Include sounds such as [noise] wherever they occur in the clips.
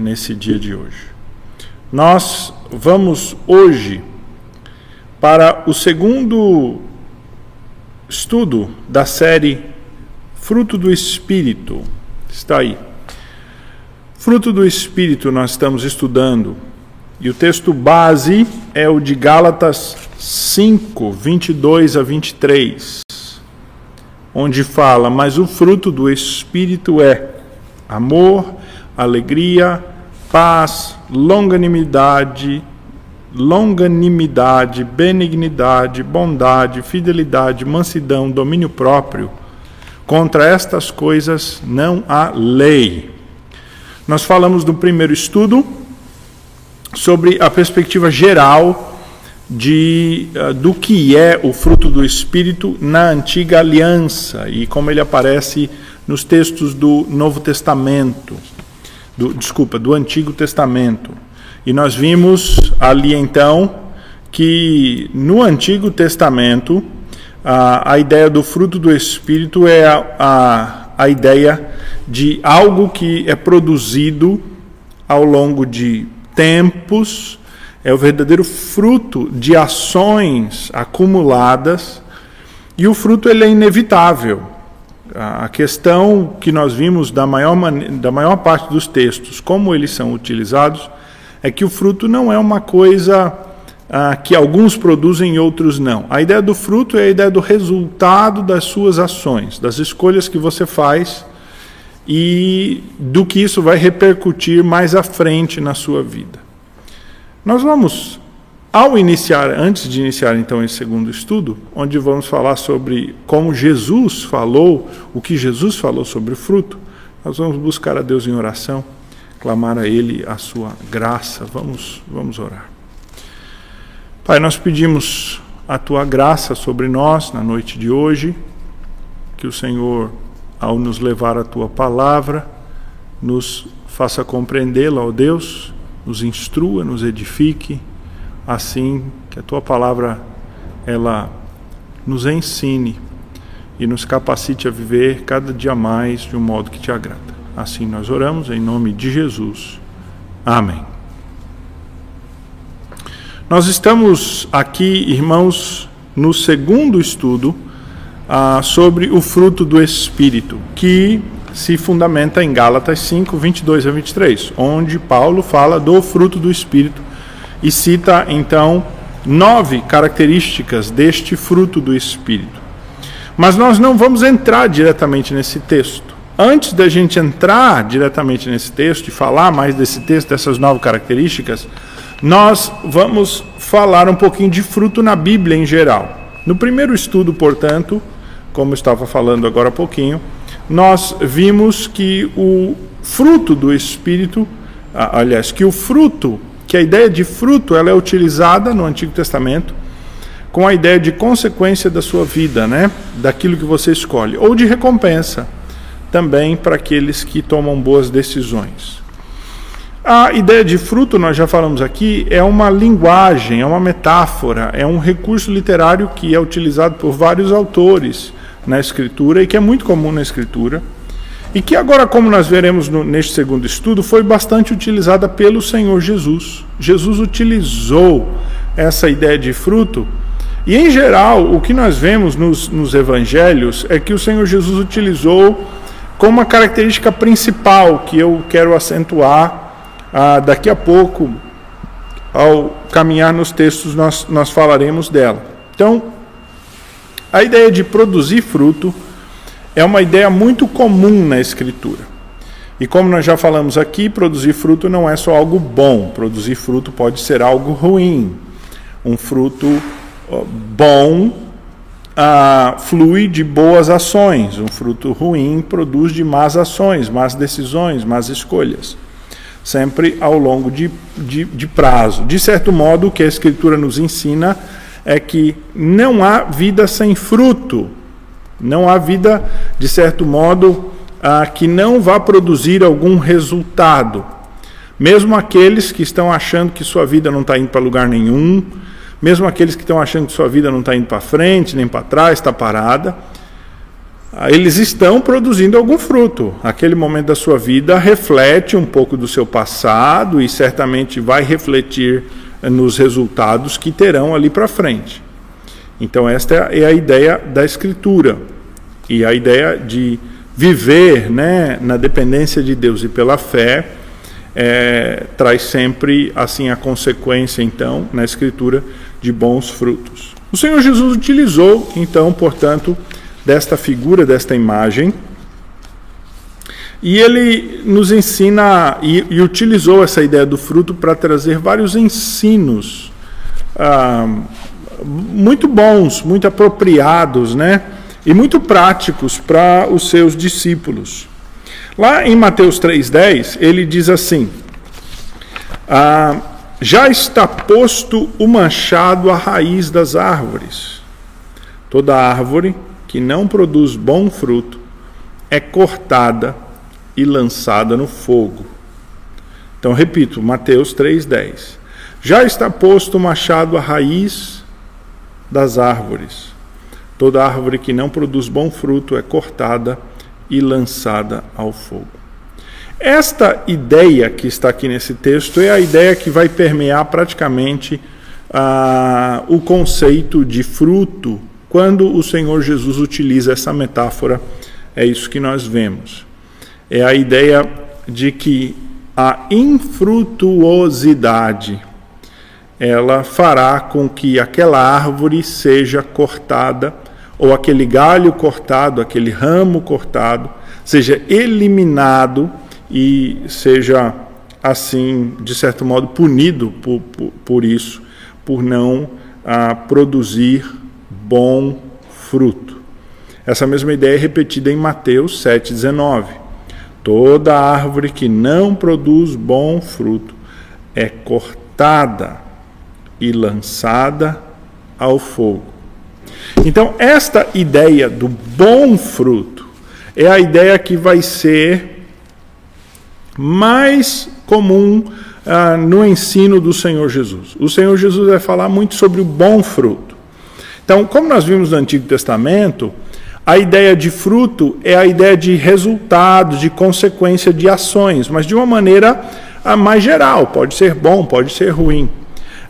nesse dia de hoje. Nós vamos hoje para o segundo estudo da série Fruto do Espírito. Está aí. Fruto do Espírito nós estamos estudando. E o texto base é o de Gálatas 5, 22 a 23, onde fala: Mas o fruto do Espírito é amor, alegria, paz, longanimidade, longanimidade, benignidade, bondade, fidelidade, mansidão, domínio próprio. Contra estas coisas não há lei. Nós falamos no primeiro estudo sobre a perspectiva geral de, uh, do que é o fruto do Espírito na antiga aliança e como ele aparece nos textos do Novo Testamento, do, desculpa, do Antigo Testamento. E nós vimos ali então que no Antigo Testamento a, a ideia do fruto do Espírito é a, a, a ideia de algo que é produzido ao longo de tempos, é o verdadeiro fruto de ações acumuladas, e o fruto ele é inevitável. A questão que nós vimos da maior, da maior parte dos textos, como eles são utilizados, é que o fruto não é uma coisa ah, que alguns produzem e outros não. A ideia do fruto é a ideia do resultado das suas ações, das escolhas que você faz e do que isso vai repercutir mais à frente na sua vida. Nós vamos, ao iniciar, antes de iniciar então esse segundo estudo, onde vamos falar sobre como Jesus falou, o que Jesus falou sobre o fruto, nós vamos buscar a Deus em oração, clamar a Ele a sua graça. Vamos, vamos orar. Pai, nós pedimos a tua graça sobre nós na noite de hoje, que o Senhor, ao nos levar a tua palavra, nos faça compreendê-la, ó Deus, nos instrua, nos edifique, assim que a tua palavra ela nos ensine e nos capacite a viver cada dia mais de um modo que te agrada. Assim nós oramos em nome de Jesus. Amém. Nós estamos aqui, irmãos, no segundo estudo ah, sobre o fruto do Espírito, que se fundamenta em Gálatas 5, 22 a 23, onde Paulo fala do fruto do Espírito e cita então nove características deste fruto do Espírito. Mas nós não vamos entrar diretamente nesse texto. Antes da gente entrar diretamente nesse texto e falar mais desse texto, dessas nove características, nós vamos falar um pouquinho de fruto na Bíblia em geral. No primeiro estudo, portanto, como estava falando agora há pouquinho, nós vimos que o fruto do Espírito, aliás, que o fruto, que a ideia de fruto, ela é utilizada no Antigo Testamento com a ideia de consequência da sua vida, né? Daquilo que você escolhe, ou de recompensa também para aqueles que tomam boas decisões. A ideia de fruto, nós já falamos aqui, é uma linguagem, é uma metáfora, é um recurso literário que é utilizado por vários autores na escritura e que é muito comum na escritura. E que agora, como nós veremos no, neste segundo estudo, foi bastante utilizada pelo Senhor Jesus. Jesus utilizou essa ideia de fruto e, em geral, o que nós vemos nos, nos evangelhos é que o Senhor Jesus utilizou como uma característica principal que eu quero acentuar ah, daqui a pouco, ao caminhar nos textos, nós, nós falaremos dela. Então, a ideia de produzir fruto é uma ideia muito comum na Escritura. E como nós já falamos aqui, produzir fruto não é só algo bom, produzir fruto pode ser algo ruim. Um fruto bom ah, flui de boas ações, um fruto ruim produz de más ações, más decisões, más escolhas sempre ao longo de, de, de prazo. De certo modo, o que a Escritura nos ensina é que não há vida sem fruto, não há vida, de certo modo, ah, que não vá produzir algum resultado. Mesmo aqueles que estão achando que sua vida não está indo para lugar nenhum, mesmo aqueles que estão achando que sua vida não está indo para frente nem para trás, está parada, eles estão produzindo algum fruto. Aquele momento da sua vida reflete um pouco do seu passado e certamente vai refletir nos resultados que terão ali para frente. Então, esta é a ideia da Escritura e a ideia de viver né, na dependência de Deus e pela fé é, traz sempre assim a consequência, então, na Escritura, de bons frutos. O Senhor Jesus utilizou, então, portanto, desta figura, desta imagem, e ele nos ensina e, e utilizou essa ideia do fruto para trazer vários ensinos ah, muito bons, muito apropriados, né? E muito práticos para os seus discípulos. Lá em Mateus 3,10, ele diz assim: ah, Já está posto o machado à raiz das árvores. Toda árvore que não produz bom fruto é cortada e lançada no fogo. Então, repito, Mateus 3,10. Já está posto o machado à raiz das árvores. Toda árvore que não produz bom fruto é cortada e lançada ao fogo. Esta ideia que está aqui nesse texto é a ideia que vai permear praticamente ah, o conceito de fruto quando o Senhor Jesus utiliza essa metáfora, é isso que nós vemos. É a ideia de que a infrutuosidade ela fará com que aquela árvore seja cortada ou aquele galho cortado, aquele ramo cortado, seja eliminado e seja assim, de certo modo, punido por, por, por isso, por não ah, produzir bom fruto. Essa mesma ideia é repetida em Mateus 7,19. Toda árvore que não produz bom fruto é cortada e lançada ao fogo. Então, esta ideia do bom fruto é a ideia que vai ser mais comum ah, no ensino do Senhor Jesus. O Senhor Jesus vai falar muito sobre o bom fruto. Então, como nós vimos no Antigo Testamento, a ideia de fruto é a ideia de resultado, de consequência de ações, mas de uma maneira ah, mais geral, pode ser bom, pode ser ruim.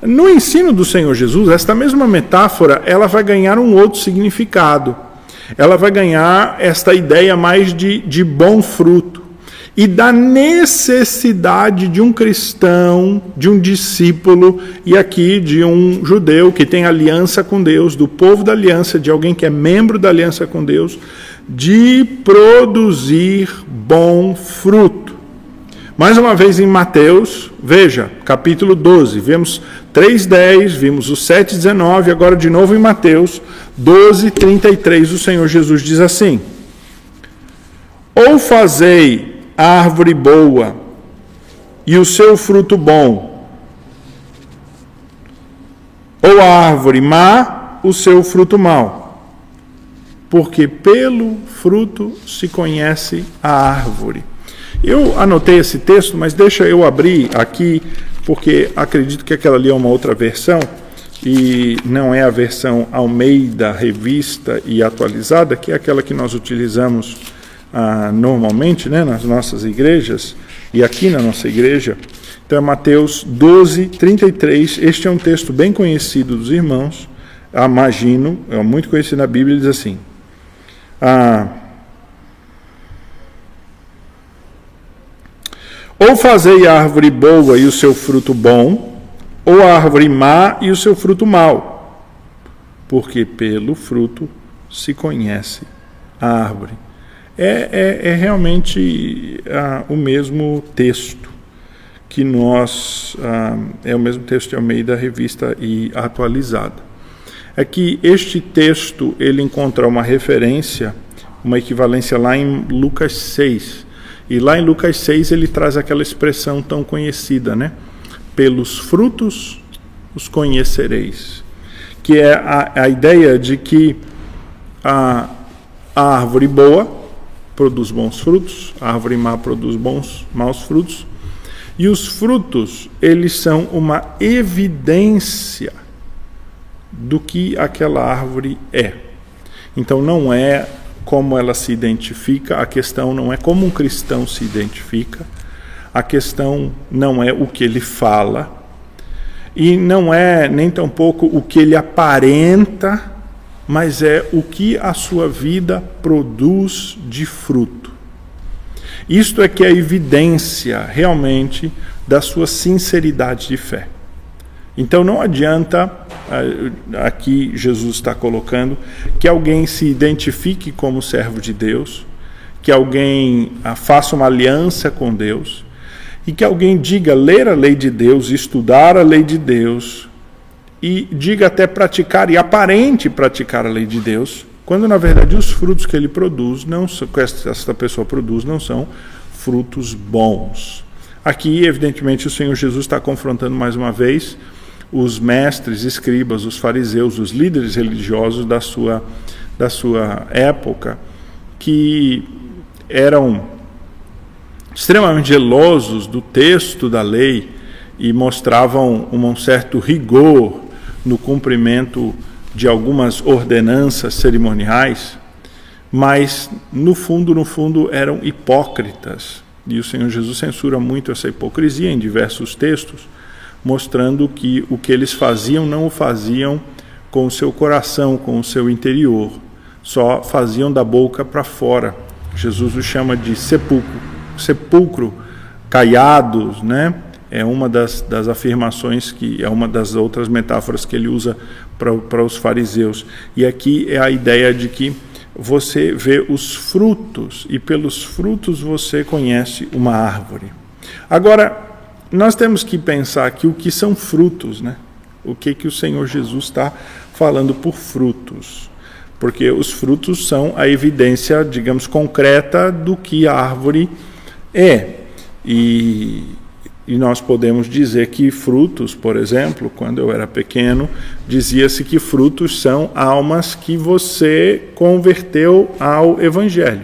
No ensino do Senhor Jesus, esta mesma metáfora, ela vai ganhar um outro significado. Ela vai ganhar esta ideia mais de, de bom fruto e da necessidade de um cristão, de um discípulo, e aqui de um judeu que tem aliança com Deus, do povo da aliança, de alguém que é membro da aliança com Deus, de produzir bom fruto. Mais uma vez em Mateus, veja, capítulo 12, vemos 3,10, vimos o 7,19, agora de novo em Mateus 12, 33, o Senhor Jesus diz assim: Ou fazei árvore boa e o seu fruto bom, ou a árvore má, o seu fruto mau. Porque pelo fruto se conhece a árvore. Eu anotei esse texto, mas deixa eu abrir aqui, porque acredito que aquela ali é uma outra versão e não é a versão Almeida revista e atualizada, que é aquela que nós utilizamos ah, normalmente né, nas nossas igrejas e aqui na nossa igreja. Então é Mateus 12, 33. Este é um texto bem conhecido dos irmãos. Imagino, é muito conhecido na Bíblia, diz assim. Ah, ou fazei árvore boa e o seu fruto bom, ou árvore má e o seu fruto mau, porque pelo fruto se conhece a árvore é, é, é realmente ah, o mesmo texto que nós ah, é o mesmo texto de Almeida revista e atualizada. É que este texto ele encontra uma referência, uma equivalência lá em Lucas 6. E lá em Lucas 6 ele traz aquela expressão tão conhecida, né? Pelos frutos os conhecereis. Que é a, a ideia de que a, a árvore boa produz bons frutos, a árvore má produz bons, maus frutos. E os frutos, eles são uma evidência do que aquela árvore é. Então não é como ela se identifica, a questão não é como um cristão se identifica, a questão não é o que ele fala, e não é nem tampouco o que ele aparenta, mas é o que a sua vida produz de fruto. Isto é que é evidência realmente da sua sinceridade de fé. Então não adianta, ah, aqui Jesus está colocando, que alguém se identifique como servo de Deus, que alguém ah, faça uma aliança com Deus, e que alguém diga ler a lei de Deus, estudar a lei de Deus, e diga até praticar e aparente praticar a lei de Deus, quando na verdade os frutos que ele produz, não que esta pessoa produz, não são frutos bons. Aqui, evidentemente, o Senhor Jesus está confrontando mais uma vez os mestres, escribas, os fariseus, os líderes religiosos da sua, da sua época, que eram extremamente gelosos do texto da lei e mostravam um certo rigor no cumprimento de algumas ordenanças cerimoniais, mas no fundo, no fundo, eram hipócritas. E o Senhor Jesus censura muito essa hipocrisia em diversos textos, mostrando que o que eles faziam não o faziam com o seu coração, com o seu interior, só faziam da boca para fora. Jesus o chama de sepulcro, sepulcro caiados, né? é uma das, das afirmações que é uma das outras metáforas que ele usa para os fariseus. E aqui é a ideia de que você vê os frutos e pelos frutos você conhece uma árvore. Agora, nós temos que pensar aqui o que são frutos, né? O que que o Senhor Jesus está falando por frutos? Porque os frutos são a evidência, digamos, concreta do que a árvore é. E e nós podemos dizer que frutos, por exemplo, quando eu era pequeno, dizia-se que frutos são almas que você converteu ao Evangelho.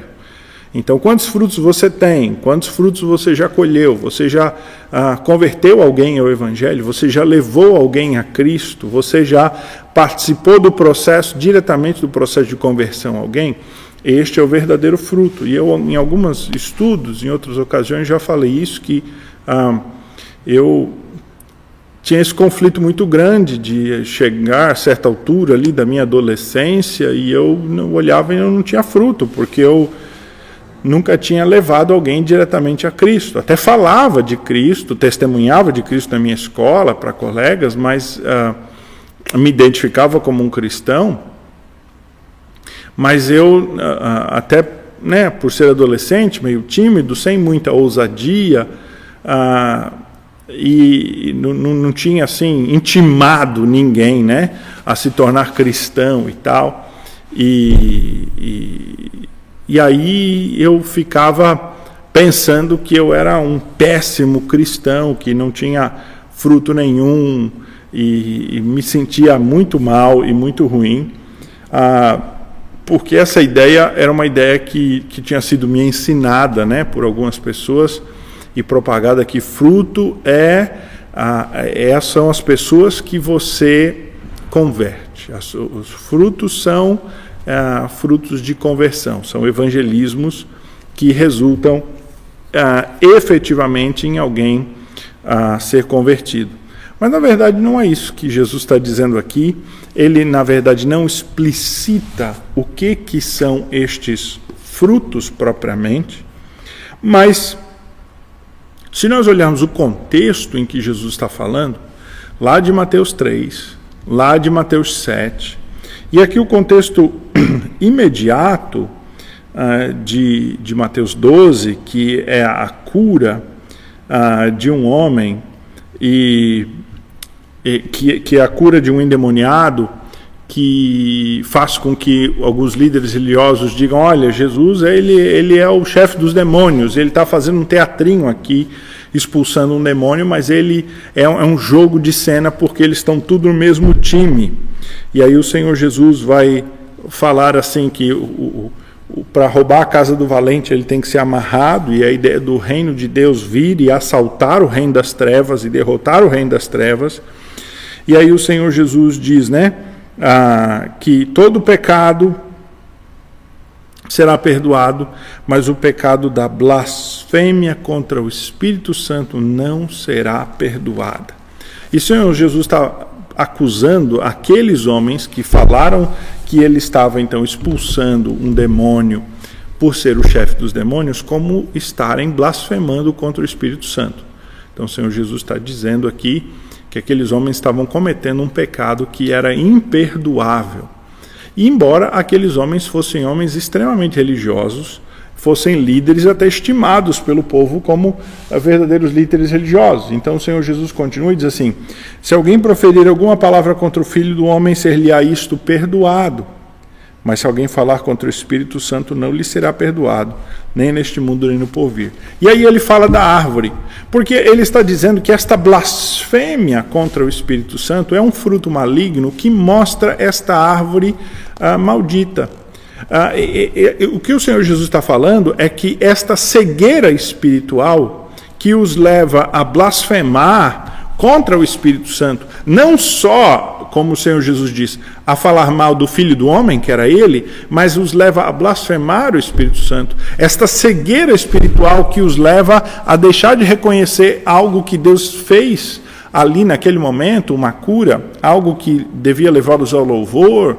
Então, quantos frutos você tem? Quantos frutos você já colheu? Você já ah, converteu alguém ao Evangelho? Você já levou alguém a Cristo? Você já participou do processo, diretamente do processo de conversão a alguém? Este é o verdadeiro fruto. E eu, em alguns estudos, em outras ocasiões, já falei isso, que ah, eu tinha esse conflito muito grande de chegar a certa altura ali da minha adolescência e eu olhava e eu não tinha fruto, porque eu nunca tinha levado alguém diretamente a Cristo. Até falava de Cristo, testemunhava de Cristo na minha escola para colegas, mas ah, me identificava como um cristão. Mas eu ah até, né, por ser adolescente, meio tímido, sem muita ousadia, ah, e não, não, tinha assim intimado ninguém, né, a se tornar cristão e tal. E, e, e aí eu ficava pensando que eu era um péssimo cristão, que não tinha fruto nenhum e, e me sentia muito mal e muito ruim, ah, porque essa ideia era uma ideia que, que tinha sido me ensinada, né, por algumas pessoas e propagada que fruto é, é são as pessoas que você converte. As, os frutos são é, frutos de conversão, são evangelismos que resultam é, efetivamente em alguém ser convertido. Mas na verdade não é isso que Jesus está dizendo aqui. Ele na verdade não explicita o que que são estes frutos propriamente, mas se nós olharmos o contexto em que Jesus está falando, lá de Mateus 3, lá de Mateus 7, e aqui o contexto [clears throat] imediato uh, de, de Mateus 12, que é a cura uh, de um homem, e, e que, que é a cura de um endemoniado, que faz com que alguns líderes religiosos digam: olha, Jesus ele, ele é o chefe dos demônios, ele está fazendo um teatrinho aqui, expulsando um demônio, mas ele é um, é um jogo de cena porque eles estão tudo no mesmo time. E aí o Senhor Jesus vai falar assim que o, o, para roubar a casa do valente ele tem que ser amarrado, e a ideia do reino de Deus vir e assaltar o reino das trevas e derrotar o reino das trevas. E aí o Senhor Jesus diz, né? ah, que todo pecado será perdoado, mas o pecado da blasfêmia contra o Espírito Santo não será perdoada. E o Senhor Jesus está acusando aqueles homens que falaram que ele estava então expulsando um demônio por ser o chefe dos demônios, como estarem blasfemando contra o Espírito Santo. Então o Senhor Jesus está dizendo aqui que aqueles homens estavam cometendo um pecado que era imperdoável. E embora aqueles homens fossem homens extremamente religiosos, fossem líderes até estimados pelo povo como verdadeiros líderes religiosos. Então o Senhor Jesus continua e diz assim: Se alguém proferir alguma palavra contra o filho do homem, ser-lhe-á isto perdoado. Mas se alguém falar contra o Espírito Santo, não lhe será perdoado, nem neste mundo, nem no porvir. E aí ele fala da árvore, porque ele está dizendo que esta blasfêmia contra o Espírito Santo é um fruto maligno que mostra esta árvore ah, maldita. Ah, e, e, o que o Senhor Jesus está falando é que esta cegueira espiritual que os leva a blasfemar contra o Espírito Santo, não só como o Senhor Jesus diz, a falar mal do Filho do Homem, que era ele, mas os leva a blasfemar o Espírito Santo. Esta cegueira espiritual que os leva a deixar de reconhecer algo que Deus fez ali naquele momento, uma cura, algo que devia levá-los ao louvor,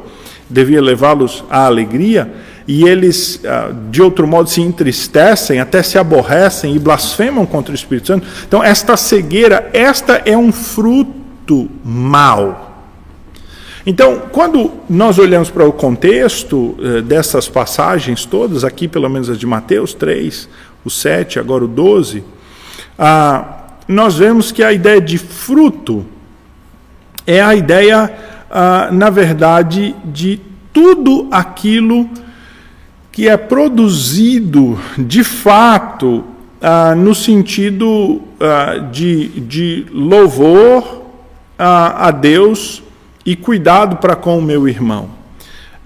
devia levá-los à alegria, e eles, ah, de outro modo, se entristecem, até se aborrecem e blasfemam contra o Espírito Santo. Então, esta cegueira, esta é um fruto mau então, quando nós olhamos para o contexto eh, dessas passagens todas, aqui pelo menos as de Mateus 3, o 7, agora o 12, ah, nós vemos que a ideia de fruto é a ideia, ah, na verdade, de tudo aquilo que é produzido de fato ah, no sentido ah, de, de louvor ah, a Deus e cuidado para com o meu irmão.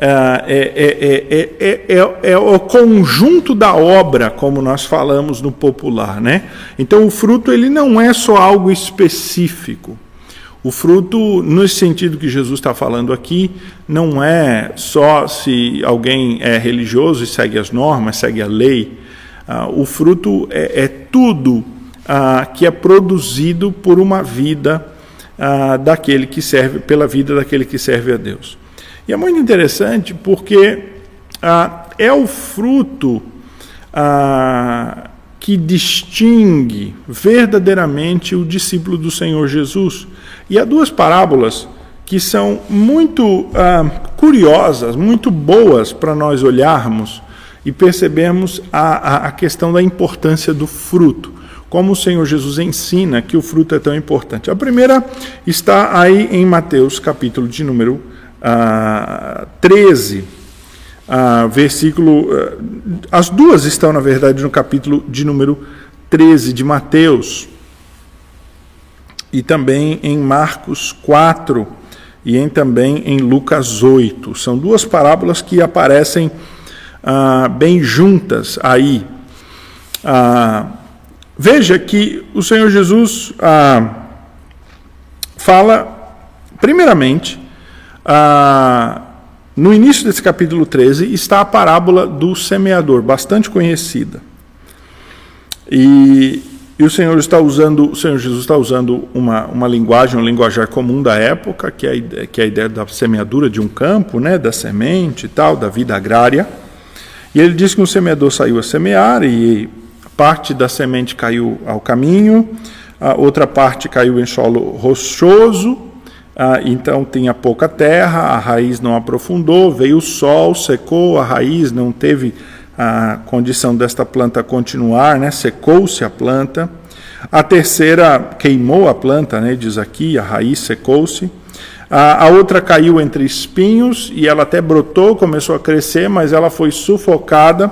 É, é, é, é, o conjunto da obra, como nós falamos no popular, né? Então o fruto ele não é só algo específico. O fruto, no sentido que Jesus está falando aqui, não é só se alguém é religioso e segue as normas, segue a lei. o fruto é, tudo que é produzido por uma vida ah, daquele que serve, pela vida daquele que serve a Deus. E é muito interessante porque ah, é o fruto ah, que distingue verdadeiramente o discípulo do Senhor Jesus. E há duas parábolas que são muito ah, curiosas, muito boas para nós olharmos e percebermos a, a, a questão da importância do fruto como o Senhor Jesus ensina que o fruto é tão importante. A primeira está aí em Mateus, capítulo de número ah, 13, ah, versículo. Ah, as duas estão, na verdade, no capítulo de número 13 de Mateus. E também em Marcos 4 e em, também em Lucas 8. São duas parábolas que aparecem ah, bem juntas aí. Ah, Veja que o Senhor Jesus ah, fala, primeiramente, ah, no início desse capítulo 13, está a parábola do semeador, bastante conhecida. E, e, o Senhor está usando, o Senhor Jesus está usando uma, uma linguagem, um linguajar comum da época, que é, a, que é a ideia da semeadura de um campo, né, da semente e tal, da vida agrária. E ele diz que um semeador saiu a semear e parte da semente caiu ao caminho, a outra parte caiu em solo rochoso, então tinha pouca terra, a raiz não aprofundou, veio o sol, secou, a raiz não teve a condição desta planta continuar, né? secou-se a planta. A terceira queimou a planta, né? diz aqui, a raiz secou-se. A, outra caiu entre espinhos e ela até brotou, começou a crescer, mas ela foi sufocada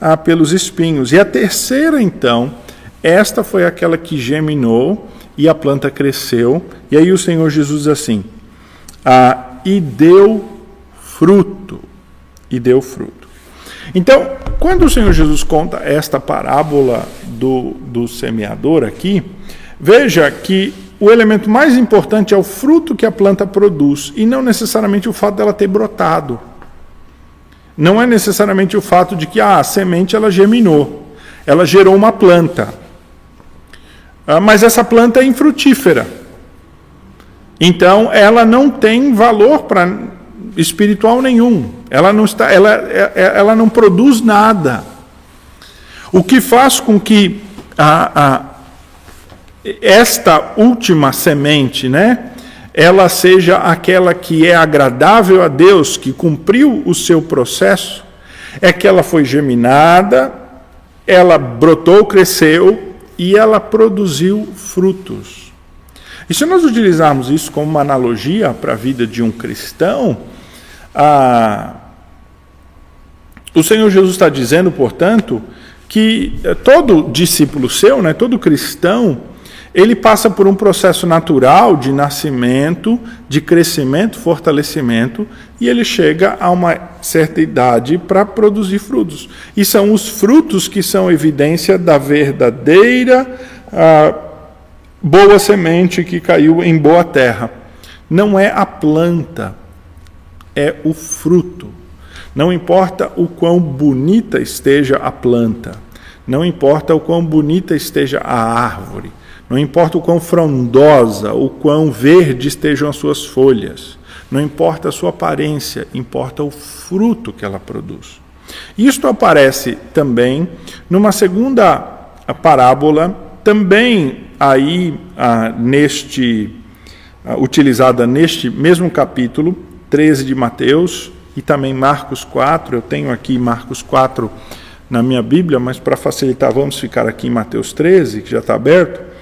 ah, pelos espinhos. E a terceira, então, esta foi aquela que geminou e a planta cresceu. E aí o Senhor Jesus diz assim: ah, e deu fruto. E deu fruto. Então, quando o Senhor Jesus conta esta parábola do, do semeador aqui, veja que o elemento mais importante é o fruto que a planta produz e não necessariamente o fato dela ter brotado. não é necessariamente o fato de que ah, a semente ela germinou, ela gerou uma planta. Ah, mas essa planta é infrutífera. Então ela não tem valor para espiritual nenhum. Ela não está, ela, é, é, ela não produz nada. O que faz com que a, a, esta última semente, né, ela seja aquela que é agradável a Deus, que cumpriu o seu processo, é que ela foi geminada, ela brotou, cresceu e ela produziu frutos. E se nós utilizarmos isso como uma analogia para a vida de um cristão, o Senhor Jesus está dizendo, portanto, que todo discípulo seu, né, todo cristão, ele passa por um processo natural de nascimento, de crescimento, fortalecimento, e ele chega a uma certa idade para produzir frutos. E são os frutos que são evidência da verdadeira ah, boa semente que caiu em boa terra. Não é a planta, é o fruto. Não importa o quão bonita esteja a planta, não importa o quão bonita esteja a árvore, não importa o quão frondosa, o quão verde estejam as suas folhas, não importa a sua aparência, importa o fruto que ela produz. Isto aparece também numa segunda parábola, também aí ah, neste ah, utilizada neste mesmo capítulo 13 de Mateus e também Marcos 4. Eu tenho aqui Marcos 4 na minha Bíblia, mas para facilitar, vamos ficar aqui em Mateus 13, que já está aberto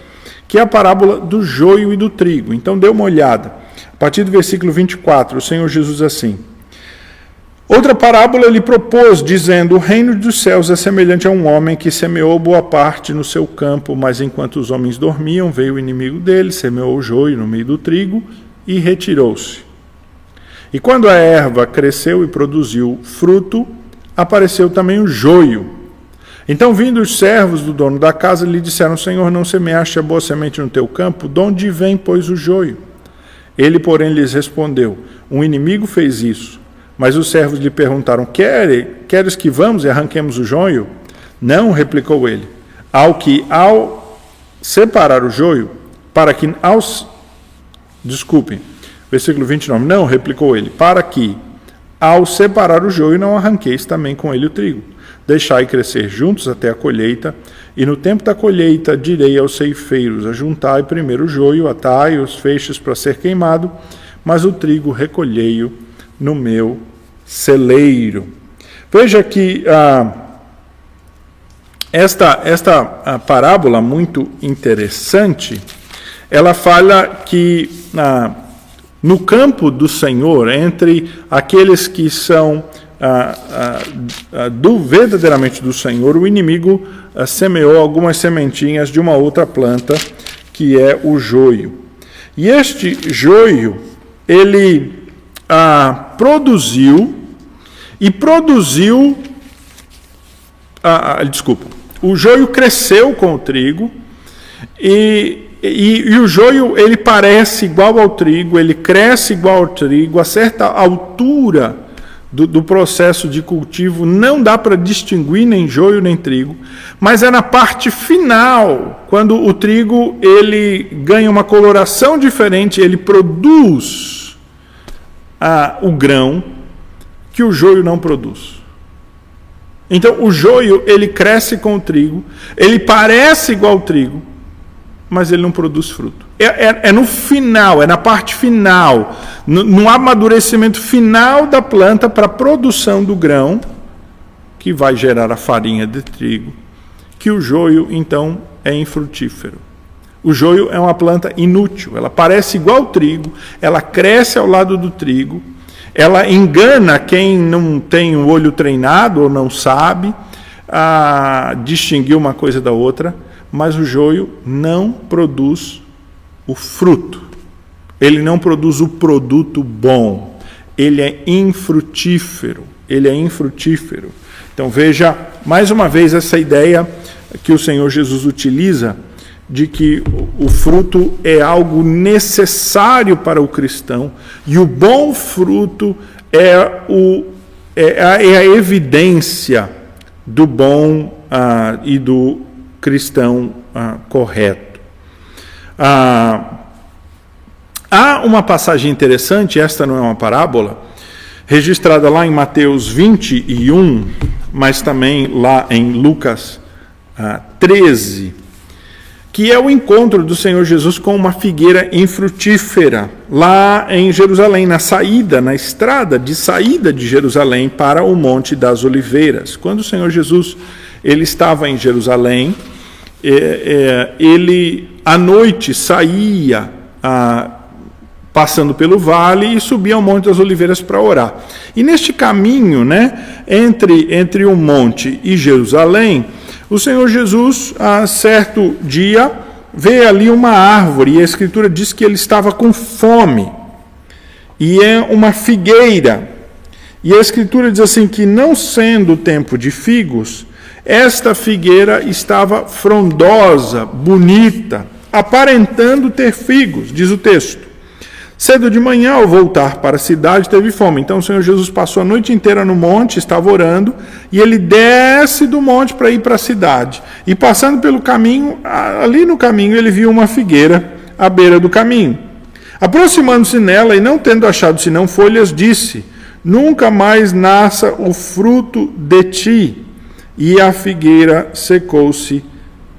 que é a parábola do joio e do trigo. Então dê uma olhada. A partir do versículo 24, o Senhor Jesus assim: Outra parábola ele propôs, dizendo: O reino dos céus é semelhante a um homem que semeou boa parte no seu campo, mas enquanto os homens dormiam, veio o inimigo dele, semeou o joio no meio do trigo e retirou-se. E quando a erva cresceu e produziu fruto, apareceu também o joio então, vindo os servos do dono da casa, lhe disseram: Senhor, não semeaste a boa semente no teu campo? De onde vem, pois, o joio? Ele, porém, lhes respondeu: Um inimigo fez isso. Mas os servos lhe perguntaram: Queres, que vamos e arranquemos o joio? Não, replicou ele. Ao que, ao separar o joio, para que aos. Desculpem, versículo 29. Não, replicou ele, para que, ao separar o joio, não arranqueis também com ele o trigo. Deixai crescer juntos até a colheita, e no tempo da colheita direi aos ceifeiros: Ajuntai primeiro o joio, atai os feixes para ser queimado, mas o trigo recolhei-o no meu celeiro. Veja que ah, esta, esta ah, parábola muito interessante, ela fala que ah, no campo do Senhor, entre aqueles que são do verdadeiramente do Senhor, o inimigo semeou algumas sementinhas de uma outra planta, que é o joio. E este joio, ele ah, produziu e produziu. Ah, desculpa. O joio cresceu com o trigo e, e, e, o joio ele parece igual ao trigo, ele cresce igual ao trigo, a certa altura do, do processo de cultivo não dá para distinguir nem joio nem trigo, mas é na parte final, quando o trigo ele ganha uma coloração diferente, ele produz o grão que o joio não produz. Então o joio ele cresce com o trigo, ele parece igual ao trigo, mas ele não produz fruto. É, é, é, no final, é na parte final, no, no amadurecimento final da planta para a produção do grão, que vai gerar a farinha de trigo, que o joio, então, é infrutífero. O joio é uma planta inútil, ela parece igual ao trigo, ela cresce ao lado do trigo, ela engana quem não tem o olho treinado ou não sabe a distinguir uma coisa da outra mas o joio não produz o fruto. Ele não produz o produto bom. Ele é infrutífero. Ele é infrutífero. Então veja mais uma vez essa ideia que o Senhor Jesus utiliza de que o fruto é algo necessário para o cristão e o bom fruto é o é, a, é a evidência do bom ah, e do cristão ah, correto. Ah, há uma passagem interessante, esta não é uma parábola, registrada lá em Mateus 21, mas também lá em Lucas 13 que é o encontro do Senhor Jesus com uma figueira infrutífera, lá em Jerusalém, na saída, na estrada de saída de Jerusalém para o Monte das Oliveiras. Quando o Senhor Jesus ele estava em Jerusalém, é, é, ele à noite saía ah, passando pelo vale e subia ao Monte das Oliveiras para orar. E neste caminho, né, entre, entre o monte e Jerusalém, o Senhor Jesus, a certo dia, vê ali uma árvore e a Escritura diz que ele estava com fome. E é uma figueira. E a Escritura diz assim: que não sendo tempo de figos, esta figueira estava frondosa, bonita, aparentando ter figos, diz o texto. Cedo de manhã, ao voltar para a cidade, teve fome. Então o Senhor Jesus passou a noite inteira no monte, estava orando, e ele desce do monte para ir para a cidade. E passando pelo caminho, ali no caminho, ele viu uma figueira à beira do caminho. Aproximando-se nela e não tendo achado senão folhas, disse: Nunca mais nasça o fruto de ti. E a figueira secou-se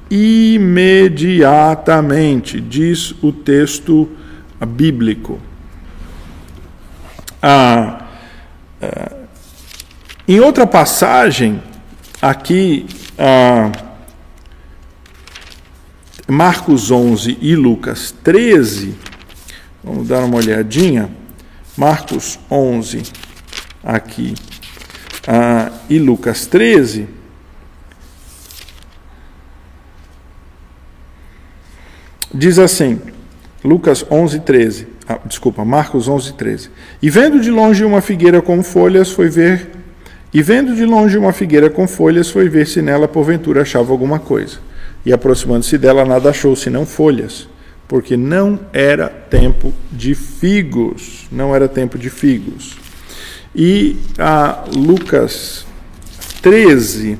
imediatamente, diz o texto bíblico. Ah, ah, em outra passagem, aqui, ah, Marcos 11 e Lucas 13, vamos dar uma olhadinha. Marcos 11, aqui, ah, e Lucas 13. Diz assim: Lucas 11, 13. Ah, desculpa, Marcos 11, 13. E vendo de longe uma figueira com folhas, foi ver. E vendo de longe uma figueira com folhas, foi ver se nela porventura achava alguma coisa. E aproximando-se dela, nada achou senão folhas, porque não era tempo de figos. Não era tempo de figos. E a Lucas 13,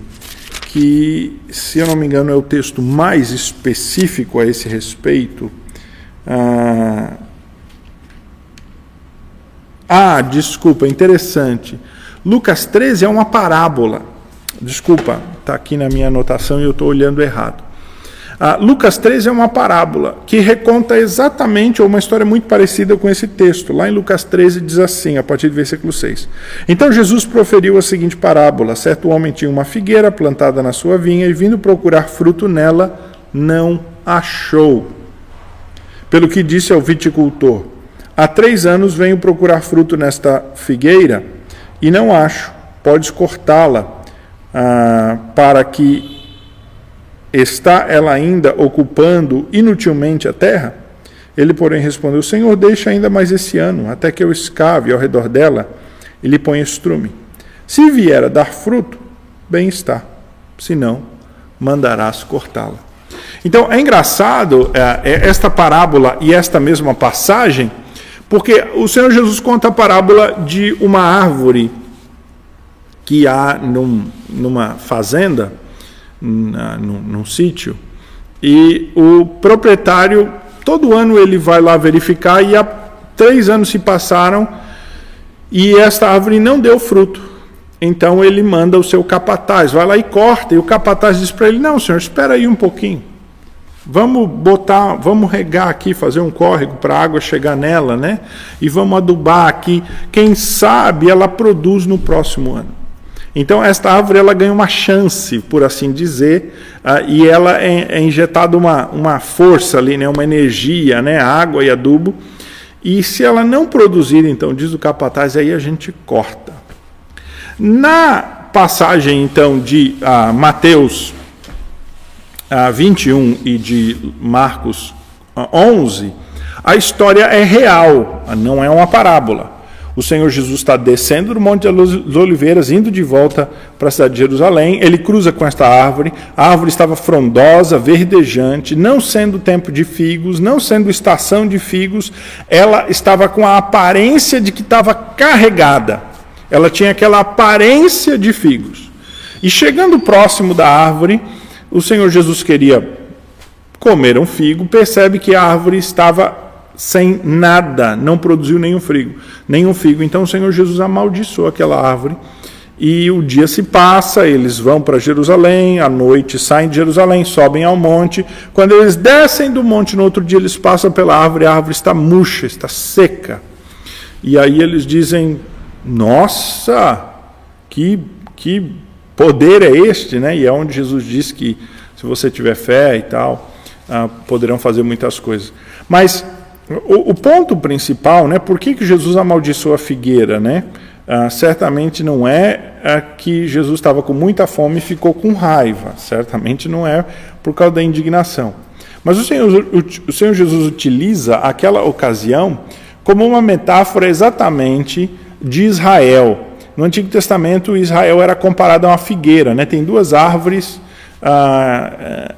que, se eu não me engano, é o texto mais específico a esse respeito ah, ah, desculpa, interessante. Lucas 13 é uma parábola. Desculpa, está aqui na minha anotação e eu estou olhando errado. Ah, Lucas 13 é uma parábola que reconta exatamente ou uma história muito parecida com esse texto. Lá em Lucas 13 diz assim, a partir do versículo 6. Então Jesus proferiu a seguinte parábola: Certo homem tinha uma figueira plantada na sua vinha e, vindo procurar fruto nela, não achou. Pelo que disse ao viticultor: Há três anos venho procurar fruto nesta figueira e não acho. Podes cortá-la ah, para que está ela ainda ocupando inutilmente a terra? Ele, porém, respondeu: Senhor, deixa ainda mais esse ano, até que eu escave ao redor dela e lhe ponha estrume. Se vier a dar fruto, bem está. Se não, mandarás cortá-la. Então é engraçado é, é, esta parábola e esta mesma passagem, porque o Senhor Jesus conta a parábola de uma árvore que há num, numa fazenda, na, num, num sítio, e o proprietário, todo ano ele vai lá verificar, e há três anos se passaram e esta árvore não deu fruto. Então ele manda o seu capataz, vai lá e corta, e o capataz diz para ele: Não, senhor, espera aí um pouquinho. Vamos botar, vamos regar aqui, fazer um córrego para a água chegar nela, né? E vamos adubar aqui. Quem sabe ela produz no próximo ano. Então esta árvore ela ganha uma chance, por assim dizer, uh, e ela é, é injetada uma, uma força ali, né? Uma energia, né? Água e adubo. E se ela não produzir, então diz o capataz, aí a gente corta. Na passagem então de uh, Mateus uh, 21 e de Marcos 11, a história é real, não é uma parábola. O Senhor Jesus está descendo do Monte das Oliveiras, indo de volta para a cidade de Jerusalém. Ele cruza com esta árvore. A árvore estava frondosa, verdejante, não sendo tempo de figos, não sendo estação de figos. Ela estava com a aparência de que estava carregada. Ela tinha aquela aparência de figos. E chegando próximo da árvore, o Senhor Jesus queria comer um figo, percebe que a árvore estava sem nada, não produziu nenhum figo, nenhum figo. Então o Senhor Jesus amaldiçoou aquela árvore. E o dia se passa, eles vão para Jerusalém, à noite saem de Jerusalém, sobem ao monte. Quando eles descem do monte no outro dia, eles passam pela árvore, a árvore está murcha, está seca. E aí eles dizem: Nossa, que, que poder é este, né? E é onde Jesus diz que se você tiver fé e tal, ah, poderão fazer muitas coisas. Mas o, o, ponto principal, né? Por que, que Jesus amaldiçoou a figueira, né? Ah, certamente não é ah, que Jesus estava com muita fome e ficou com raiva. Certamente não é por causa da indignação. Mas o Senhor, o, o Senhor Jesus utiliza aquela ocasião como uma metáfora exatamente de Israel. No Antigo Testamento, Israel era comparado a uma figueira. Né? Tem duas árvores ah,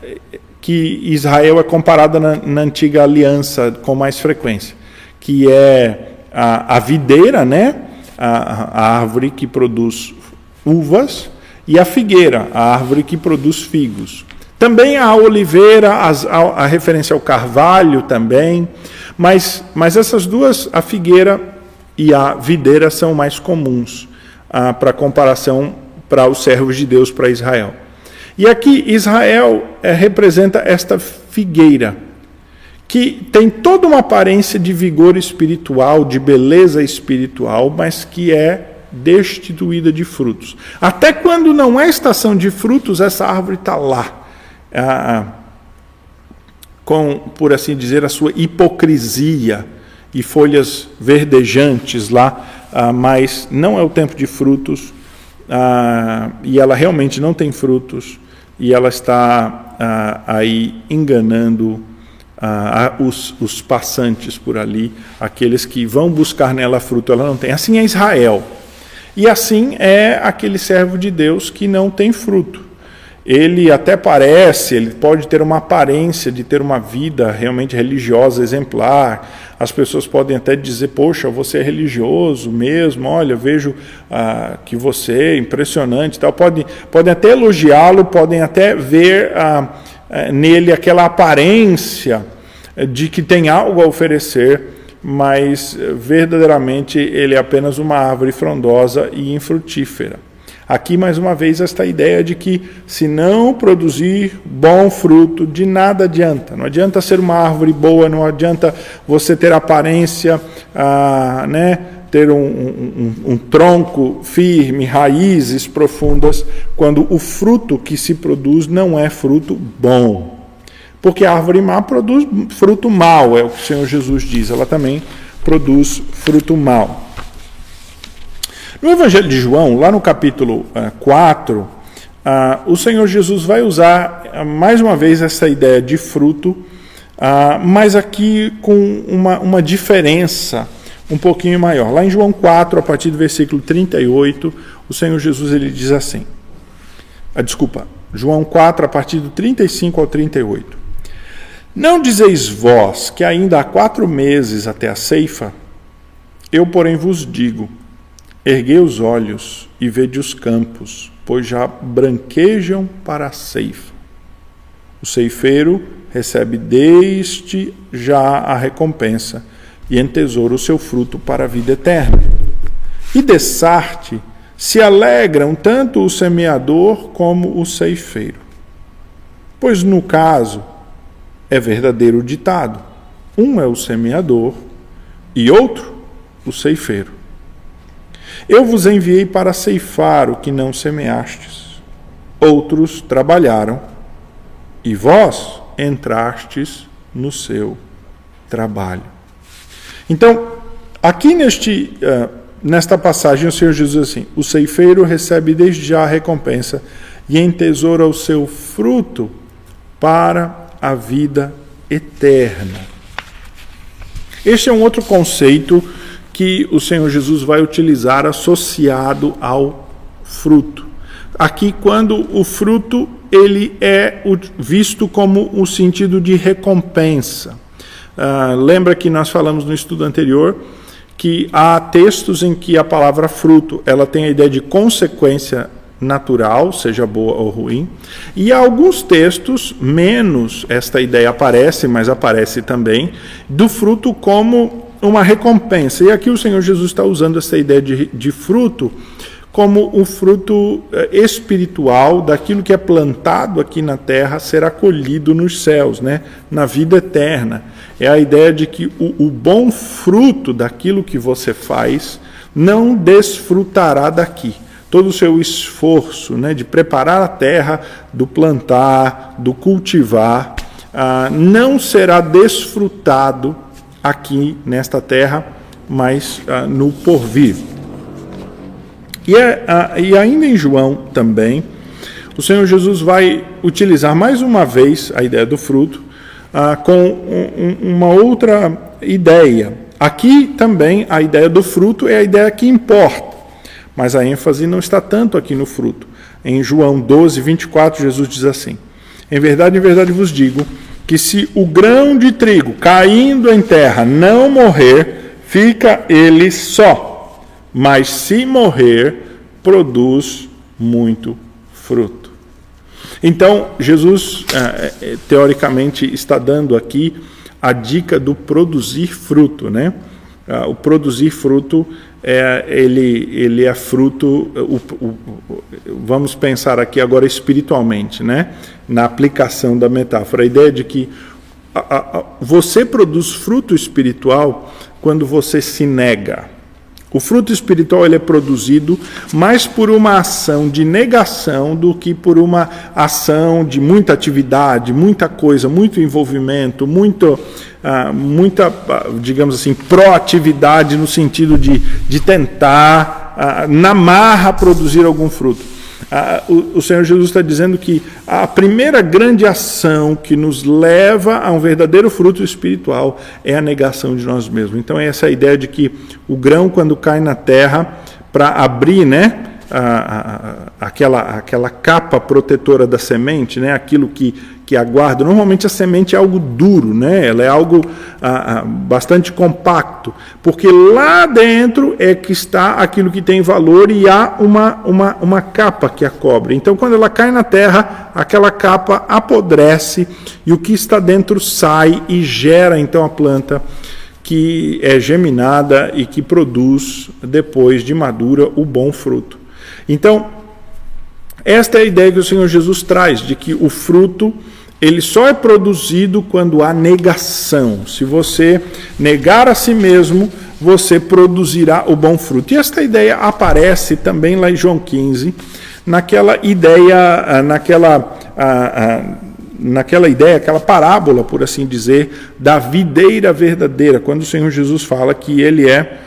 que Israel é comparada na, na, antiga aliança com mais frequência, que é a, a videira, né? A, a, árvore que produz uvas, e a figueira, a árvore que produz figos. Também a oliveira, as, a, a, referência ao carvalho também, mas, mas essas duas, a figueira e a videira, são mais comuns ah, para comparação para os servos de Deus, para Israel. E aqui Israel é, representa esta figueira, que tem toda uma aparência de vigor espiritual, de beleza espiritual, mas que é destituída de frutos. Até quando não é estação de frutos, essa árvore está lá, ah, com, por assim dizer, a sua hipocrisia e folhas verdejantes lá, ah, mas não é o tempo de frutos, ah, e ela realmente não tem frutos e ela está ah, aí enganando ah, os, os, passantes por ali, aqueles que vão buscar nela fruto, ela não tem. Assim é Israel. E assim é aquele servo de Deus que não tem fruto. Ele até parece, ele pode ter uma aparência de ter uma vida realmente religiosa exemplar, as pessoas podem até dizer: Poxa, você é religioso mesmo, olha, vejo ah, que você é impressionante. Tal. Podem, podem até elogiá-lo, podem até ver ah, eh, nele aquela aparência de que tem algo a oferecer, mas verdadeiramente ele é apenas uma árvore frondosa e infrutífera. Aqui, mais uma vez, esta ideia de que se não produzir bom fruto, de nada adianta. Não adianta ser uma árvore boa, não adianta você ter aparência, ah, né, ter um, um, um tronco firme, raízes profundas, quando o fruto que se produz não é fruto bom. Porque a árvore má produz fruto mau, é o que o Senhor Jesus diz, ela também produz fruto mau. No Evangelho de João, lá no capítulo uh, 4, uh, o Senhor Jesus vai usar uh, mais uma vez essa ideia de fruto, uh, mas aqui com uma, uma diferença um pouquinho maior. Lá em João 4, a partir do versículo 38, o Senhor Jesus ele diz assim: ah, desculpa, João 4, a partir do 35 ao 38. Não dizeis vós que ainda há quatro meses até a ceifa? Eu, porém, vos digo Erguei os olhos e vede os campos, pois já branquejam para a ceifa. O ceifeiro recebe deste já a recompensa e entesoura o seu fruto para a vida eterna. E de Sarte se alegram tanto o semeador como o ceifeiro. Pois no caso é verdadeiro ditado: um é o semeador e outro o ceifeiro. Eu vos enviei para ceifar o que não semeastes. Outros trabalharam, e vós entrastes no seu trabalho. Então, aqui neste, uh, nesta passagem, o Senhor Jesus assim: o ceifeiro recebe desde já a recompensa e entesoura o seu fruto para a vida eterna. Este é um outro conceito que o Senhor Jesus vai utilizar associado ao fruto. Aqui, quando o fruto ele é visto como o sentido de recompensa. Uh, lembra que nós falamos no estudo anterior que há textos em que a palavra fruto ela tem a ideia de consequência natural, seja boa ou ruim, e há alguns textos menos esta ideia aparece, mas aparece também do fruto como uma recompensa. E aqui o Senhor Jesus está usando essa ideia de, de fruto como o fruto eh, espiritual daquilo que é plantado aqui na terra será colhido nos céus, né? na vida eterna. É a ideia de que o, o bom fruto daquilo que você faz não desfrutará daqui. Todo o seu esforço né, de preparar a terra, do plantar, do cultivar, ah, não será desfrutado aqui nesta terra, mas ah, no porvir. E, é, e ainda em João também, o Senhor Jesus vai utilizar mais uma vez a ideia do fruto ah, com um, uma outra ideia. Aqui também a ideia do fruto é a ideia que importa, mas a ênfase não está tanto aqui no fruto. Em João 12, 24, Jesus diz assim: Em verdade, em verdade vos digo que se o grão de trigo caindo em terra não morrer, fica ele só mas se morrer, produz muito fruto. Então, Jesus, eh, eh, teoricamente, está dando aqui a dica do produzir fruto, né? Ah, o produzir fruto é ele ele é fruto o, o, vamos pensar aqui agora espiritualmente né? Na aplicação da metáfora. A ideia de que a, a, você produz fruto espiritual quando você se nega o fruto espiritual ele é produzido mais por uma ação de negação do que por uma ação de muita atividade, muita coisa, muito envolvimento, muito, uh, muita, uh, digamos assim, proatividade no sentido de, de tentar, uh, na marra, produzir algum fruto. O, o Senhor Jesus está dizendo que a primeira grande ação que nos leva a um verdadeiro fruto espiritual é a negação de nós mesmos. Então, é essa ideia de que o grão, quando cai na terra, para abrir, né? A, a, aquela, aquela capa protetora da semente, né? aquilo que, que aguarda. Normalmente a semente é algo duro, né? ela é algo ah, ah, bastante compacto, porque lá dentro é que está aquilo que tem valor e há uma, uma, uma capa que a cobre. Então, quando ela cai na terra, aquela capa apodrece e o que está dentro sai e gera então a planta que é geminada e que produz, depois de madura, o bom fruto. Então, esta é a ideia que o Senhor Jesus traz, de que o fruto ele só é produzido quando há negação. Se você negar a si mesmo, você produzirá o bom fruto. E esta ideia aparece também lá em João 15, naquela ideia, ah, naquela, ah, ah, naquela ideia, aquela parábola, por assim dizer, da videira verdadeira, quando o Senhor Jesus fala que ele é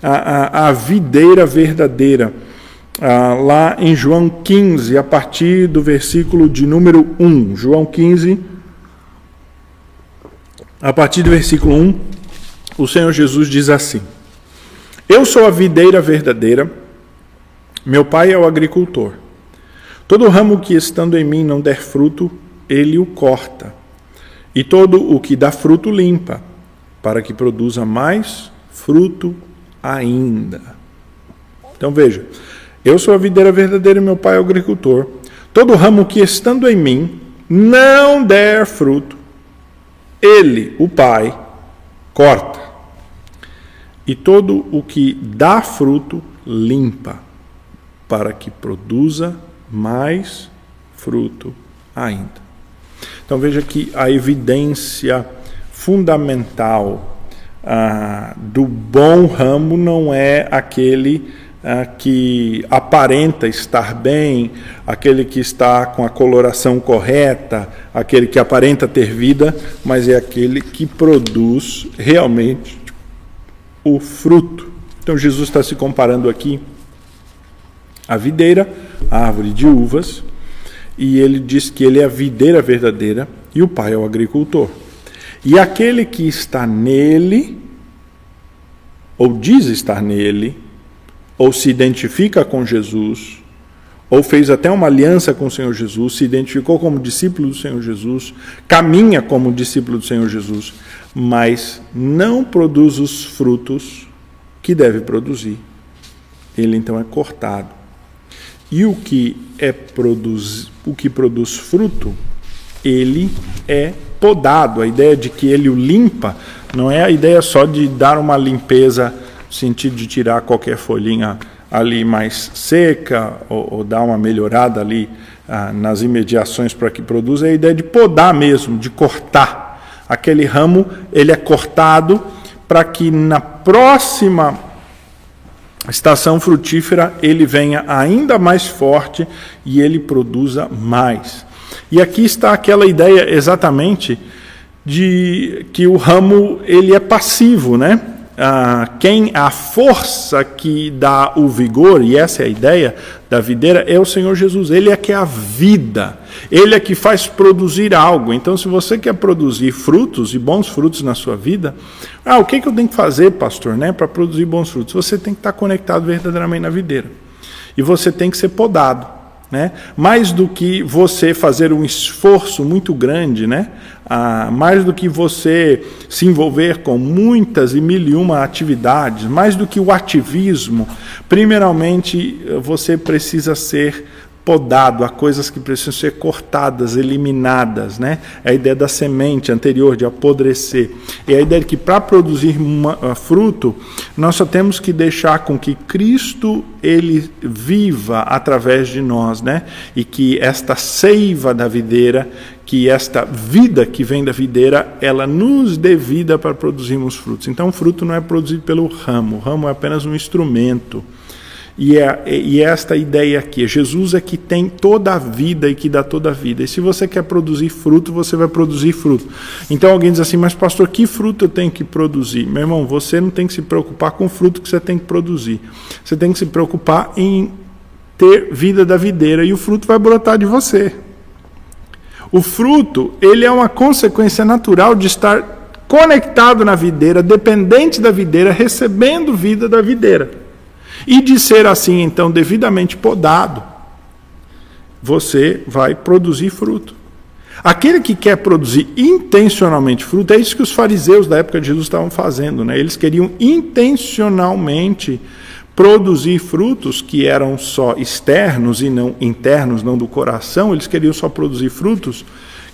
a, a, a videira verdadeira ah, lá em João 15, a partir do versículo de número 1. João 15, a partir do versículo 1, o Senhor Jesus diz assim: Eu sou a videira verdadeira, meu pai é o agricultor. Todo ramo que estando em mim não der fruto, ele o corta. E todo o que dá fruto limpa, para que produza mais fruto ainda. Então veja, eu sou a videira verdadeira e meu pai é o agricultor. Todo ramo que estando em mim não der fruto, ele, o pai, corta. E todo o que dá fruto, limpa, para que produza mais fruto ainda. Então veja que a evidência fundamental ah, do bom ramo não é aquele que aparenta estar bem, aquele que está com a coloração correta, aquele que aparenta ter vida, mas é aquele que produz realmente o fruto. Então Jesus está se comparando aqui à videira, à árvore de uvas, e ele diz que ele é a videira verdadeira e o pai é o agricultor. E aquele que está nele, ou diz estar nele, ou se identifica com Jesus, ou fez até uma aliança com o Senhor Jesus, se identificou como discípulo do Senhor Jesus, caminha como discípulo do Senhor Jesus, mas não produz os frutos que deve produzir, ele então é cortado. E o que é produz, o que produz fruto, ele é podado. A ideia de que ele o limpa não é a ideia só de dar uma limpeza no sentido de tirar qualquer folhinha ali mais seca ou, ou dar uma melhorada ali ah, nas imediações para que produza, é a ideia de podar mesmo, de cortar. Aquele ramo, ele é cortado para que na próxima estação frutífera ele venha ainda mais forte e ele produza mais. E aqui está aquela ideia exatamente de que o ramo ele é passivo, né? Ah, quem a força que dá o vigor, e essa é a ideia da videira, é o Senhor Jesus. Ele é que é a vida, ele é que faz produzir algo. Então, se você quer produzir frutos e bons frutos na sua vida, ah, o que, que eu tenho que fazer, pastor, né, para produzir bons frutos? Você tem que estar conectado verdadeiramente na videira. E você tem que ser podado. Né? Mais do que você fazer um esforço muito grande, né? Ah, mais do que você se envolver com muitas e mil e uma atividades, mais do que o ativismo, primeiramente você precisa ser podado, há coisas que precisam ser cortadas, eliminadas, né? É a ideia da semente anterior de apodrecer. É a ideia de que para produzir uma, uh, fruto, nós só temos que deixar com que Cristo ele viva através de nós, né? E que esta seiva da videira, que esta vida que vem da videira, ela nos dê vida para produzirmos frutos. Então, o fruto não é produzido pelo ramo, o ramo é apenas um instrumento. E é, e esta ideia aqui: Jesus é que tem toda a vida e que dá toda a vida. E se você quer produzir fruto, você vai produzir fruto. Então alguém diz assim: Mas, pastor, que fruto eu tenho que produzir? Meu irmão, você não tem que se preocupar com o fruto que você tem que produzir. Você tem que se preocupar em ter vida da videira e o fruto vai brotar de você. O fruto, ele é uma consequência natural de estar conectado na videira, dependente da videira, recebendo vida da videira. E de ser assim, então, devidamente podado, você vai produzir fruto. Aquele que quer produzir intencionalmente fruto, é isso que os fariseus da época de Jesus estavam fazendo, né? Eles queriam intencionalmente produzir frutos que eram só externos e não internos, não do coração, eles queriam só produzir frutos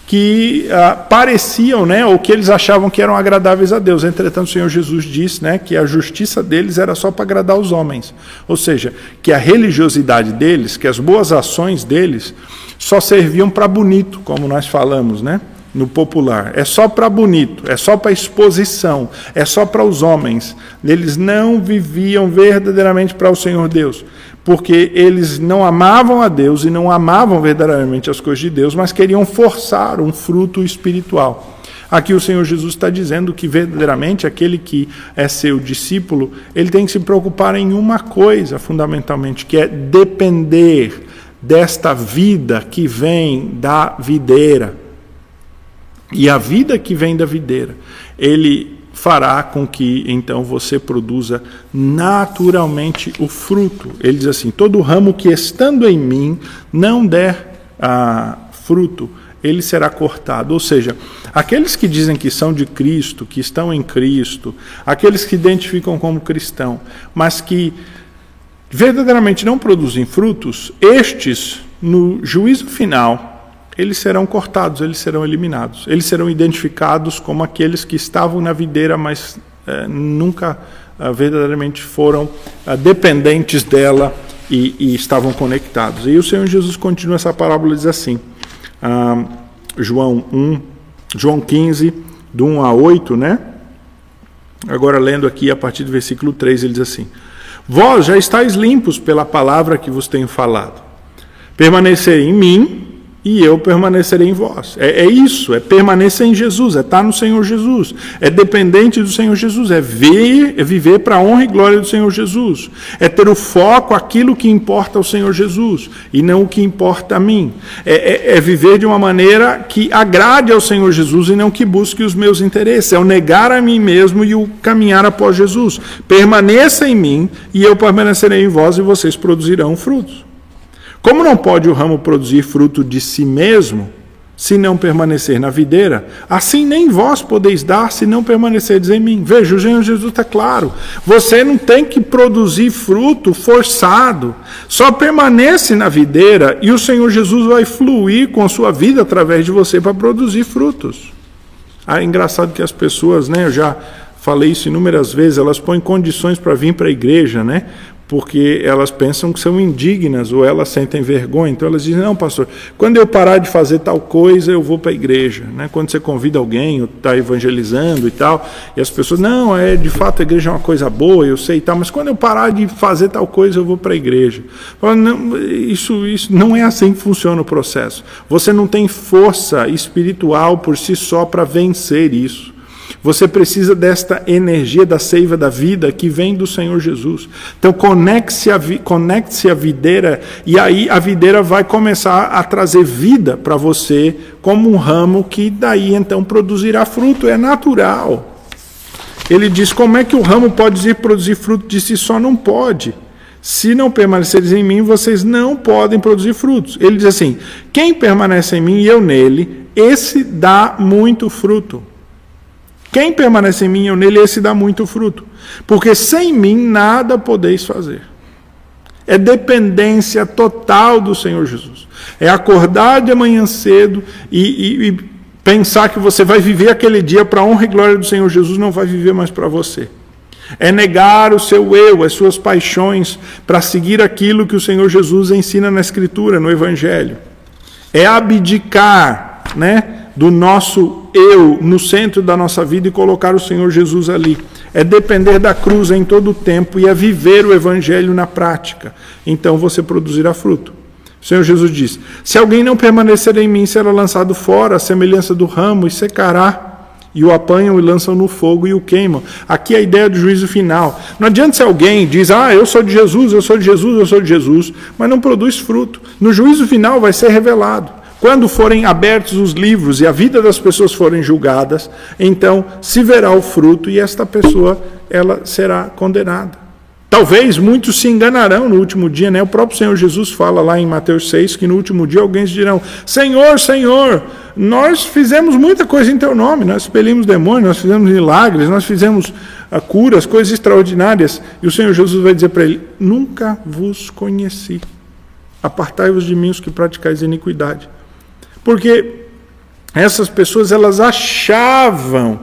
que ah, pareciam, né, ou que eles achavam que eram agradáveis a Deus. Entretanto, o Senhor Jesus disse, né, que a justiça deles era só para agradar os homens. Ou seja, que a religiosidade deles, que as boas ações deles só serviam para bonito, como nós falamos, né? No popular. É só para bonito, é só para exposição, é só para os homens. Eles não viviam verdadeiramente para o Senhor Deus porque eles não amavam a Deus e não amavam verdadeiramente as coisas de Deus, mas queriam forçar um fruto espiritual. Aqui o Senhor Jesus está dizendo que verdadeiramente aquele que é seu discípulo, ele tem que se preocupar em uma coisa fundamentalmente, que é depender desta vida que vem da videira. E a vida que vem da videira, ele fará com que então você produza naturalmente o fruto. Ele diz assim: todo ramo que estando em mim não der ah, fruto, ele será cortado. Ou seja, aqueles que dizem que são de Cristo, que estão em Cristo, aqueles que identificam como cristão, mas que verdadeiramente não produzem frutos, estes, no juízo final, eles serão cortados, eles serão eliminados. Eles serão identificados como aqueles que estavam na videira, mas é, nunca é, verdadeiramente foram é, dependentes dela e, e, estavam conectados. E o Senhor Jesus continua essa parábola diz assim, ah, João 1, João 15, do 1 a 8, né? Agora lendo aqui a partir do versículo 3, ele diz assim: Vós já estáis limpos pela palavra que vos tenho falado. Permanecer em mim e eu permanecerei em vós. É, é, isso, é permanecer em Jesus, é estar no Senhor Jesus, é dependente do Senhor Jesus, é ver, é viver para a honra e glória do Senhor Jesus, é ter o foco aquilo que importa ao Senhor Jesus e não o que importa a mim, é, é, é viver de uma maneira que agrade ao Senhor Jesus e não que busque os meus interesses, é o negar a mim mesmo e o caminhar após Jesus. Permaneça em mim e eu permanecerei em vós e vocês produzirão frutos. Como não pode o ramo produzir fruto de si mesmo, se não permanecer na videira, assim nem vós podeis dar se não permanecerdes em mim. Veja, o Senhor Jesus está claro. Você não tem que produzir fruto forçado. Só permanece na videira e o Senhor Jesus vai fluir com a sua vida através de você para produzir frutos. Ah, é engraçado que as pessoas, né, eu já falei isso inúmeras vezes, elas põem condições para vir para a igreja, né? Porque elas pensam que são indignas ou elas sentem vergonha. Então elas dizem: Não, pastor, quando eu parar de fazer tal coisa, eu vou para a igreja. Né? Quando você convida alguém, ou está evangelizando e tal, e as pessoas: Não, é de fato a igreja é uma coisa boa, eu sei e tal, mas quando eu parar de fazer tal coisa, eu vou para a igreja. Não, isso, isso não é assim que funciona o processo. Você não tem força espiritual por si só para vencer isso. Você precisa desta energia da seiva da vida que vem do Senhor Jesus. Então conecte-se a, conecte videira e aí a videira vai começar a trazer vida para você como um ramo que daí então produzirá fruto. É natural. Ele diz: como é que o ramo pode produzir fruto de si só? Não pode. Se não permaneceres em mim, vocês não podem produzir frutos. Ele diz assim: quem permanece em mim e eu nele, esse dá muito fruto. Quem permanece em mim, eu nele, esse dá muito fruto. Porque sem mim nada podeis fazer. É dependência total do Senhor Jesus. É acordar de manhã cedo e, e, e pensar que você vai viver aquele dia para a honra e glória do Senhor Jesus, não vai viver mais para você. É negar o seu eu, as suas paixões, para seguir aquilo que o Senhor Jesus ensina na Escritura, no Evangelho. É abdicar, né? do nosso eu no centro da nossa vida e colocar o Senhor Jesus ali. É depender da cruz em todo o tempo e é viver o Evangelho na prática. Então você produzirá fruto. O Senhor Jesus diz: Se alguém não permanecer em mim, será lançado fora, a semelhança do ramo, e secará. E o apanham e lançam no fogo e o queimam. Aqui é a ideia do juízo final. Não adianta se alguém diz, ah, eu sou de Jesus, eu sou de Jesus, eu sou de Jesus, mas não produz fruto. No juízo final vai ser revelado. Quando forem abertos os livros e a vida das pessoas forem julgadas, então se verá o fruto e esta pessoa ela será condenada. Talvez muitos se enganarão no último dia, né? O próprio Senhor Jesus fala lá em Mateus 6 que no último dia alguns dirão: Senhor, Senhor, nós fizemos muita coisa em teu nome, nós expelimos demônios, nós fizemos milagres, nós fizemos ah, curas, coisas extraordinárias. E o Senhor Jesus vai dizer para ele: Nunca vos conheci. Apartai-vos de mim os que praticais iniquidade. Porque essas pessoas elas achavam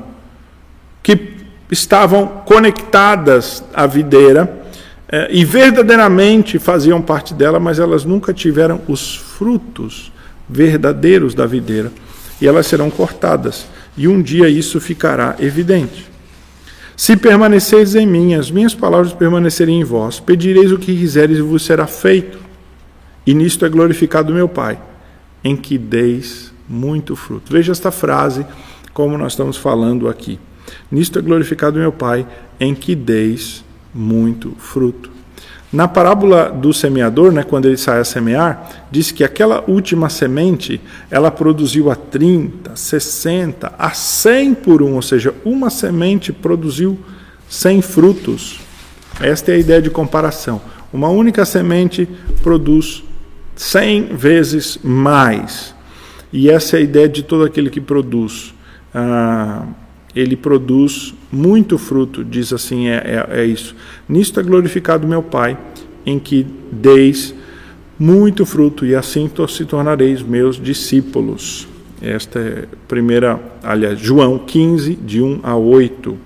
que estavam conectadas à videira eh, e verdadeiramente faziam parte dela, mas elas nunca tiveram os frutos verdadeiros da videira e elas serão cortadas. E um dia isso ficará evidente. Se permaneceis em mim, as minhas palavras permanecerem em vós, pedireis o que quiseres e vos será feito. E nisto é glorificado meu Pai em que deis muito fruto. Veja esta frase, como nós estamos falando aqui. Nisto é glorificado meu Pai, em que deis muito fruto. Na parábola do semeador, né, quando ele sai a semear, diz que aquela última semente, ela produziu a 30, 60, a 100 por um, ou seja, uma semente produziu 100 frutos. Esta é a ideia de comparação. Uma única semente produz cem vezes mais. E essa é a ideia de todo aquele que produz. Ah, ele produz muito fruto, diz assim: é, é, é isso. Nisto é glorificado meu Pai, em que deis muito fruto, e assim se tornareis meus discípulos. Esta é primeira, aliás, João 15, de 1 a 8.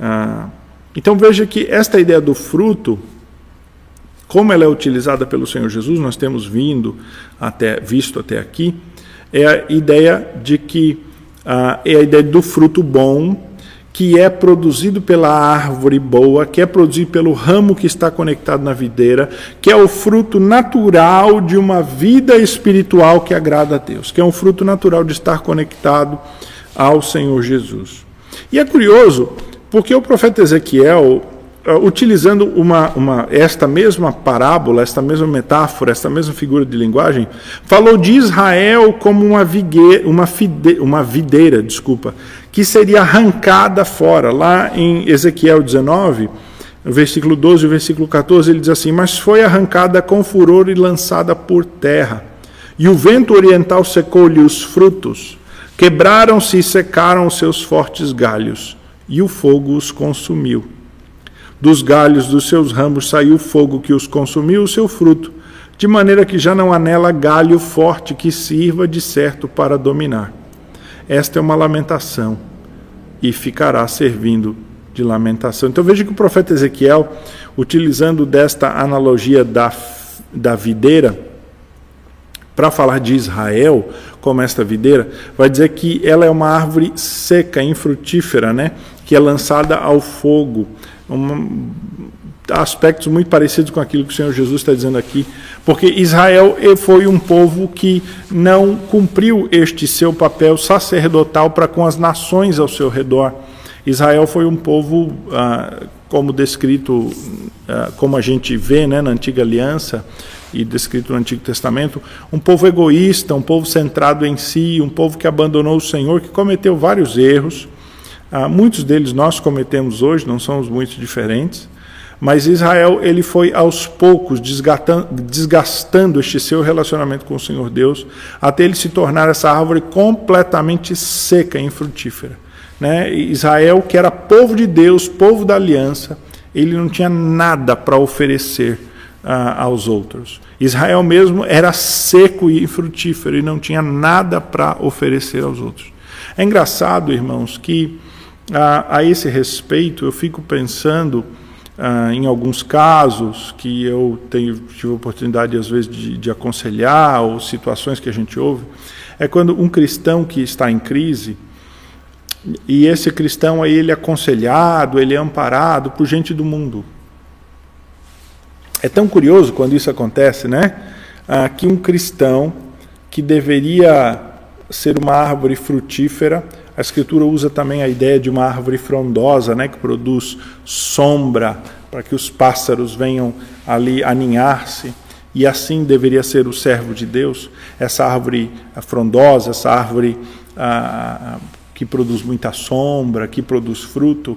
Ah, então veja que esta ideia do fruto como ela é utilizada pelo Senhor Jesus, nós temos vindo até visto até aqui, é a ideia de que ah, é a ideia do fruto bom que é produzido pela árvore boa, que é produzido pelo ramo que está conectado na videira, que é o fruto natural de uma vida espiritual que agrada a Deus, que é um fruto natural de estar conectado ao Senhor Jesus. E é curioso, porque o profeta Ezequiel, utilizando uma, uma, esta mesma parábola, esta mesma metáfora, esta mesma figura de linguagem, falou de Israel como uma, vigueira, uma, fide, uma videira, desculpa, que seria arrancada fora. Lá em Ezequiel 19, no versículo 12 e versículo 14, ele diz assim: Mas foi arrancada com furor e lançada por terra. E o vento oriental secou-lhe os frutos, quebraram-se e secaram os seus fortes galhos, e o fogo os consumiu. Dos galhos dos seus ramos saiu fogo que os consumiu o seu fruto, de maneira que já não há nela galho forte que sirva de certo para dominar. Esta é uma lamentação, e ficará servindo de lamentação. Então veja que o profeta Ezequiel, utilizando desta analogia da, da videira, para falar de Israel como esta videira, vai dizer que ela é uma árvore seca, infrutífera, né? que é lançada ao fogo. Um, aspectos muito parecidos com aquilo que o Senhor Jesus está dizendo aqui, porque Israel foi um povo que não cumpriu este seu papel sacerdotal para com as nações ao seu redor. Israel foi um povo, ah, como descrito, ah, como a gente vê né, na Antiga Aliança, e descrito no Antigo Testamento, um povo egoísta, um povo centrado em si, um povo que abandonou o Senhor, que cometeu vários erros. Ah, muitos deles nós cometemos hoje, não somos muito diferentes. Mas Israel ele foi aos poucos desgastando, desgastando este seu relacionamento com o Senhor Deus, até ele se tornar essa árvore completamente seca e infrutífera. Né? Israel, que era povo de Deus, povo da aliança, ele não tinha nada para oferecer ah, aos outros. Israel mesmo era seco e frutífero e não tinha nada para oferecer aos outros. É engraçado, irmãos, que ah, a esse respeito eu fico pensando ah, em alguns casos que eu tenho, tive a oportunidade às vezes de, de aconselhar ou situações que a gente ouve, é quando um cristão que está em crise e esse cristão aí ele é aconselhado, ele é amparado por gente do mundo. É tão curioso quando isso acontece, né? Ah, que um cristão que deveria ser uma árvore frutífera, a Escritura usa também a ideia de uma árvore frondosa, né, que produz sombra para que os pássaros venham ali aninhar-se. E assim deveria ser o servo de Deus, essa árvore frondosa, essa árvore ah, que produz muita sombra, que produz fruto.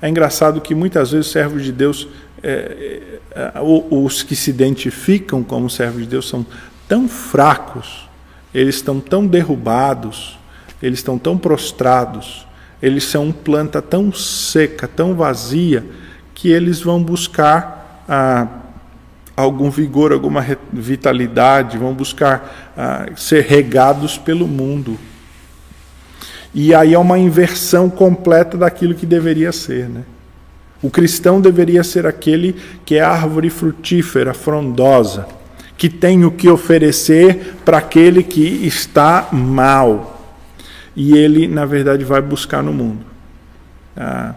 É engraçado que muitas vezes servos de Deus é, é, os que se identificam como servos de Deus são tão fracos, eles estão tão derrubados, eles estão tão prostrados, eles são planta tão seca, tão vazia, que eles vão buscar ah, algum vigor, alguma vitalidade, vão buscar ah, ser regados pelo mundo. E aí é uma inversão completa daquilo que deveria ser, né? O cristão deveria ser aquele que é árvore frutífera, frondosa, que tem o que oferecer para aquele que está mal. E ele, na verdade, vai buscar no mundo. Ah,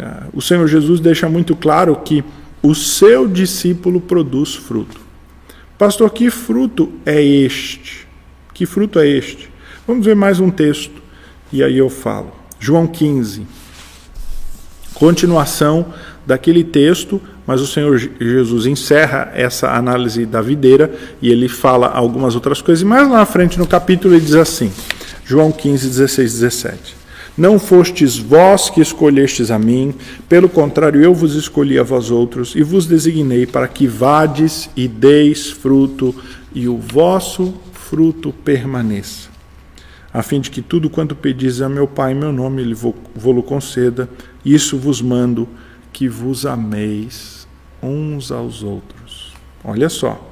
ah, o Senhor Jesus deixa muito claro que o seu discípulo produz fruto. Pastor, que fruto é este? Que fruto é este? Vamos ver mais um texto e aí eu falo. João 15 continuação daquele texto, mas o Senhor Jesus encerra essa análise da videira e ele fala algumas outras coisas. E mais lá na frente, no capítulo, ele diz assim: João 15, 16, 17. Não fostes vós que escolhestes a mim, pelo contrário, eu vos escolhi a vós outros e vos designei para que vades e deis fruto, e o vosso fruto permaneça, a fim de que tudo quanto pedis a meu Pai meu nome, ele vou-lo conceda. Isso vos mando, que vos ameis uns aos outros. Olha só.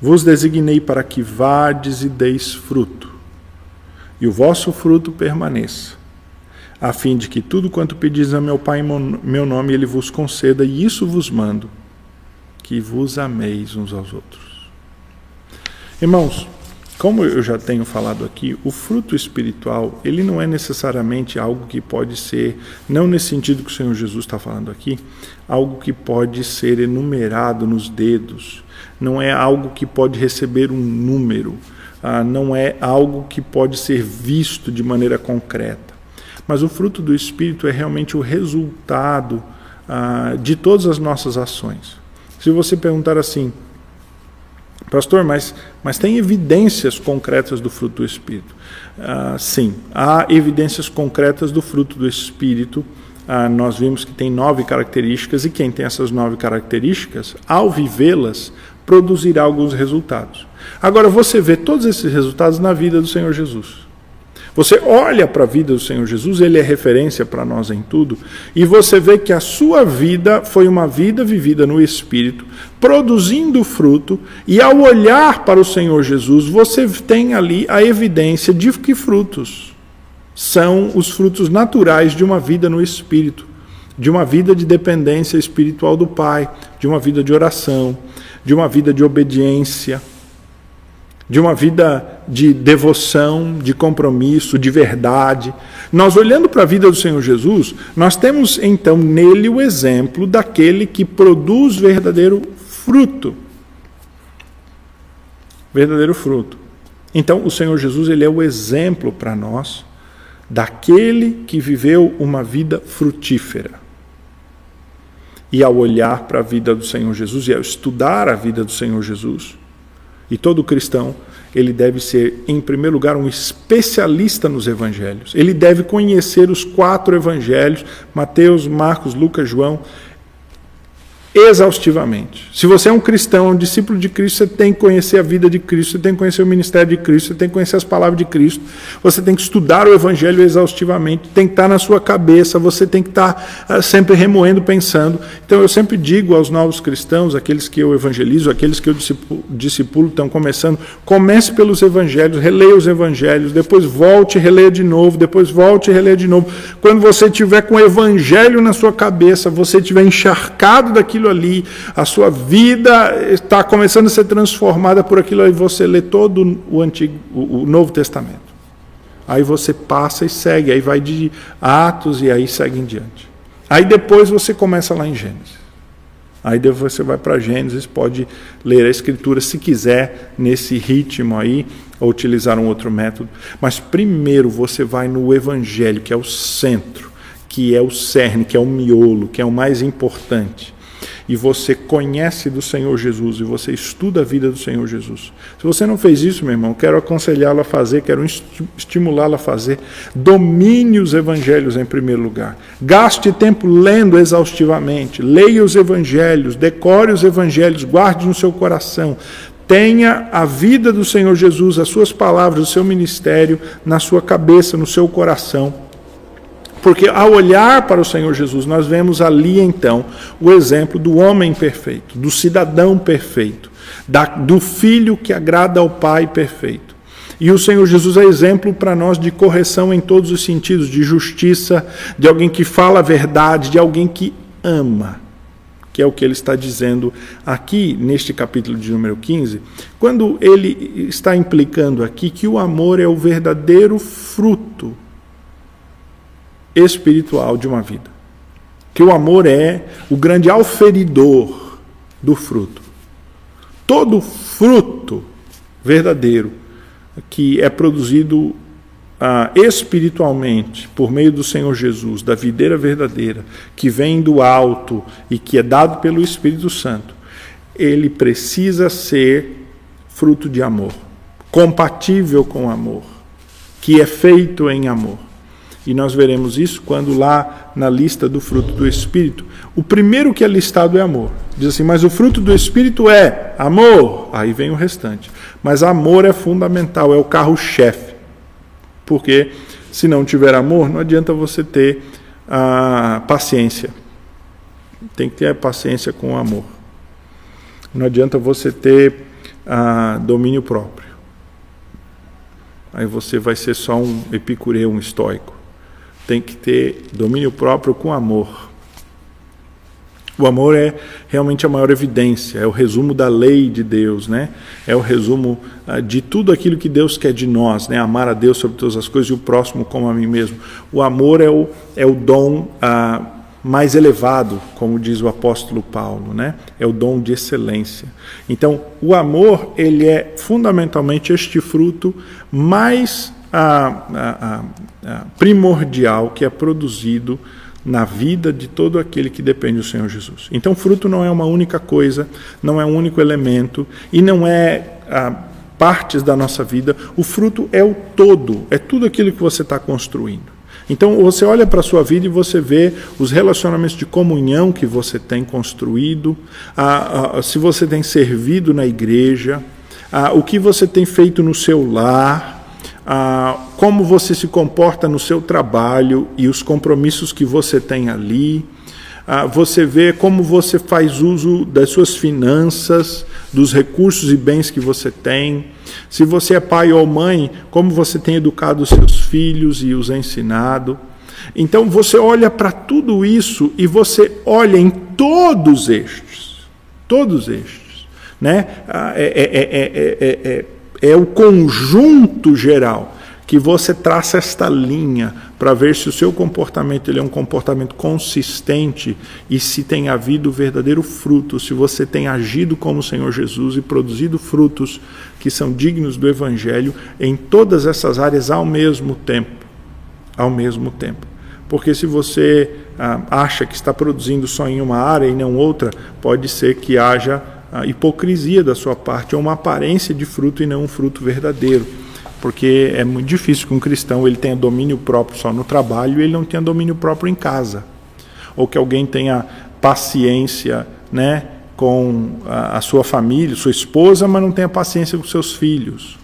Vos designei para que vades e deis fruto, e o vosso fruto permaneça, a fim de que tudo quanto pedis a meu Pai em meu nome, ele vos conceda, e isso vos mando, que vos ameis uns aos outros. Irmãos, como eu já tenho falado aqui, o fruto espiritual, ele não é necessariamente algo que pode ser, não nesse sentido que o Senhor Jesus está falando aqui, algo que pode ser enumerado nos dedos, não é algo que pode receber um número, ah, não é algo que pode ser visto de maneira concreta. Mas o fruto do Espírito é realmente o resultado ah, de todas as nossas ações. Se você perguntar assim, Pastor, mas, mas tem evidências concretas do fruto do Espírito? Ah, sim, há evidências concretas do fruto do Espírito ah, nós vimos que tem nove características, e quem tem essas nove características, ao vivê-las, produzirá alguns resultados. Agora, você vê todos esses resultados na vida do Senhor Jesus. Você olha para a vida do Senhor Jesus, ele é referência para nós em tudo, e você vê que a sua vida foi uma vida vivida no Espírito, produzindo fruto, e ao olhar para o Senhor Jesus, você tem ali a evidência de que frutos são os frutos naturais de uma vida no Espírito, de uma vida de dependência espiritual do Pai, de uma vida de oração, de uma vida de obediência de uma vida de devoção, de compromisso, de verdade. Nós olhando para a vida do Senhor Jesus, nós temos então nele o exemplo daquele que produz verdadeiro fruto. Verdadeiro fruto. Então, o Senhor Jesus, ele é o exemplo para nós daquele que viveu uma vida frutífera. E ao olhar para a vida do Senhor Jesus e ao estudar a vida do Senhor Jesus, e todo cristão, ele deve ser, em primeiro lugar, um especialista nos evangelhos. Ele deve conhecer os quatro evangelhos: Mateus, Marcos, Lucas, João exaustivamente. Se você é um cristão, um discípulo de Cristo, você tem que conhecer a vida de Cristo, você tem que conhecer o ministério de Cristo, você tem que conhecer as palavras de Cristo, você tem que estudar o Evangelho exaustivamente, tem que estar na sua cabeça, você tem que estar uh, sempre remoendo, pensando. Então eu sempre digo aos novos cristãos, aqueles que eu evangelizo, aqueles que eu discipulo, estão começando, comece pelos Evangelhos, releia os Evangelhos, depois volte e releia de novo, depois volte e releia de novo. Quando você tiver com o Evangelho na sua cabeça, você estiver encharcado daquilo aquilo ali, a sua vida está começando a ser transformada por aquilo aí, você lê todo o antigo, o Novo Testamento. Aí você passa e segue, aí vai de Atos e aí segue em diante. Aí depois você começa lá em Gênesis. Aí depois você vai para Gênesis, pode ler a Escritura se quiser, nesse ritmo aí, ou utilizar um outro método. Mas primeiro você vai no Evangelho, que é o centro, que é o cerne, que é o miolo, que é o mais importante e você conhece do Senhor Jesus e você estuda a vida do Senhor Jesus. Se você não fez isso, meu irmão, quero aconselhá-lo a fazer, quero estimulá-lo a fazer. Domine os evangelhos em primeiro lugar. Gaste tempo lendo exaustivamente. Leia os evangelhos, decore os evangelhos, guarde no seu coração. Tenha a vida do Senhor Jesus, as suas palavras, o seu ministério na sua cabeça, no seu coração porque ao olhar para o Senhor Jesus, nós vemos ali então o exemplo do homem perfeito, do cidadão perfeito, da, do filho que agrada ao Pai perfeito. E o Senhor Jesus é exemplo para nós de correção em todos os sentidos, de justiça, de alguém que fala a verdade, de alguém que ama, que é o que ele está dizendo aqui neste capítulo de número 15, quando ele está implicando aqui que o amor é o verdadeiro fruto espiritual de uma vida. Que o amor é o grande auferidor do fruto. Todo fruto verdadeiro que é produzido ah, espiritualmente por meio do Senhor Jesus, da videira verdadeira, que vem do alto e que é dado pelo Espírito Santo, ele precisa ser fruto de amor, compatível com amor, que é feito em amor. E nós veremos isso quando lá na lista do fruto do Espírito, o primeiro que é listado é amor. Diz assim, mas o fruto do Espírito é amor. Aí vem o restante. Mas amor é fundamental, é o carro-chefe. Porque se não tiver amor, não adianta você ter a paciência. Tem que ter a paciência com o amor. Não adianta você ter a domínio próprio. Aí você vai ser só um epicureu, um estoico tem que ter domínio próprio com amor. O amor é realmente a maior evidência, é o resumo da lei de Deus, né? É o resumo uh, de tudo aquilo que Deus quer de nós, né? Amar a Deus sobre todas as coisas e o próximo como a mim mesmo. O amor é o, é o dom uh, mais elevado, como diz o apóstolo Paulo, né? É o dom de excelência. Então, o amor, ele é fundamentalmente este fruto mais a, a, a primordial que é produzido na vida de todo aquele que depende do Senhor Jesus. Então, fruto não é uma única coisa, não é um único elemento e não é partes da nossa vida. O fruto é o todo, é tudo aquilo que você está construindo. Então você olha para a sua vida e você vê os relacionamentos de comunhão que você tem construído, se você tem servido na igreja, o que você tem feito no seu lar, como você se comporta no seu trabalho e os compromissos que você tem ali. você vê como você faz uso das suas finanças, dos recursos e bens que você tem. Se você é pai ou mãe, como você tem educado os seus filhos e os ensinado. Então você olha para tudo isso e você olha em todos estes, todos estes, né? É, é, é, é o conjunto geral que você traça esta linha para ver se o seu comportamento ele é um comportamento consistente e se tem havido verdadeiro fruto, se você tem agido como o Senhor Jesus e produzido frutos que são dignos do Evangelho em todas essas áreas ao mesmo tempo. Ao mesmo tempo. Porque se você ah, acha que está produzindo só em uma área e não outra, pode ser que haja ah, hipocrisia da sua parte ou uma aparência de fruto e não um fruto verdadeiro porque é muito difícil que um cristão ele tenha domínio próprio só no trabalho e ele não tenha domínio próprio em casa, ou que alguém tenha paciência, né, com a, a sua família, sua esposa, mas não tenha paciência com seus filhos,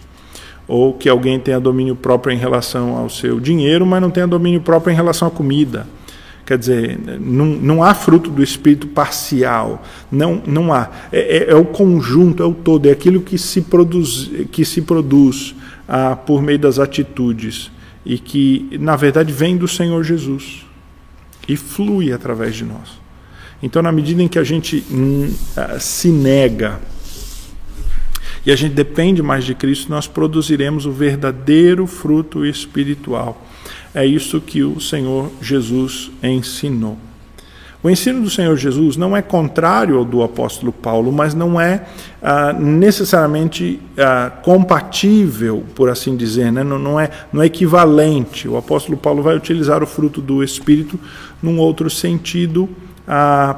ou que alguém tenha domínio próprio em relação ao seu dinheiro, mas não tenha domínio próprio em relação à comida. Quer dizer, não, não há fruto do espírito parcial, não, não há. É, é, é, o conjunto, é o todo, é aquilo que se produz, que se produz ah, por meio das atitudes e que, na verdade, vem do Senhor Jesus e flui através de nós. Então, na medida em que a gente hum, ah, se nega e a gente depende mais de Cristo, nós produziremos o verdadeiro fruto espiritual. É isso que o Senhor Jesus ensinou. O ensino do Senhor Jesus não é contrário ao do apóstolo Paulo, mas não é ah, necessariamente ah, compatível, por assim dizer, né? não, não, é, não é equivalente. O apóstolo Paulo vai utilizar o fruto do Espírito num outro sentido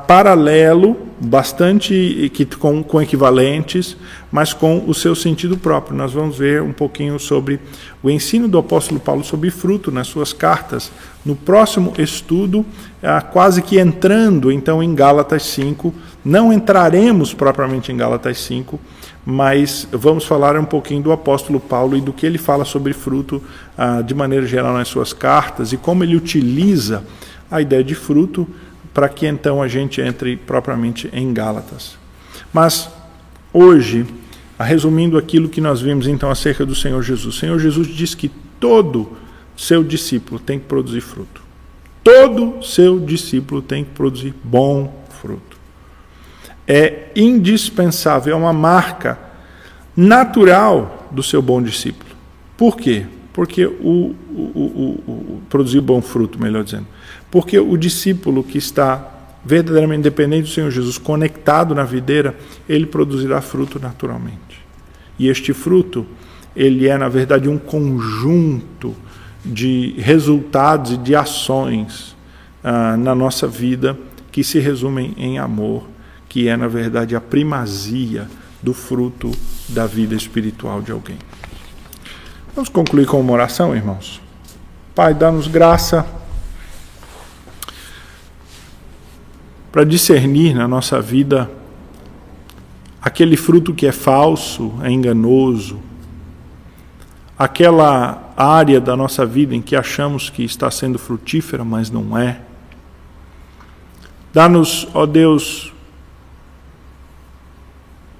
paralelo, bastante que, com, com equivalentes, mas com o seu sentido próprio. Nós vamos ver um pouquinho sobre o ensino do apóstolo Paulo sobre fruto nas suas cartas. No próximo estudo, quase que entrando então em Gálatas 5, não entraremos propriamente em Gálatas 5, mas vamos falar um pouquinho do apóstolo Paulo e do que ele fala sobre fruto de maneira geral nas suas cartas e como ele utiliza a ideia de fruto para que então a gente entre propriamente em Gálatas. Mas hoje, resumindo aquilo que nós vimos então acerca do Senhor Jesus, o Senhor Jesus diz que todo seu discípulo tem que produzir fruto. Todo seu discípulo tem que produzir bom fruto. É indispensável, é uma marca natural do seu bom discípulo. Por quê? Porque o, o, o, o produzir bom fruto, melhor dizendo. Porque o discípulo que está verdadeiramente dependente do Senhor Jesus, conectado na videira, ele produzirá fruto naturalmente. E este fruto, ele é, na verdade, um conjunto de resultados e de ações ah, na nossa vida que se resumem em amor, que é, na verdade, a primazia do fruto da vida espiritual de alguém. Vamos concluir com uma oração, irmãos? Pai, dá-nos graça para discernir na nossa vida aquele fruto que é falso, é enganoso, aquela área da nossa vida em que achamos que está sendo frutífera, mas não é. Dá-nos, ó Deus,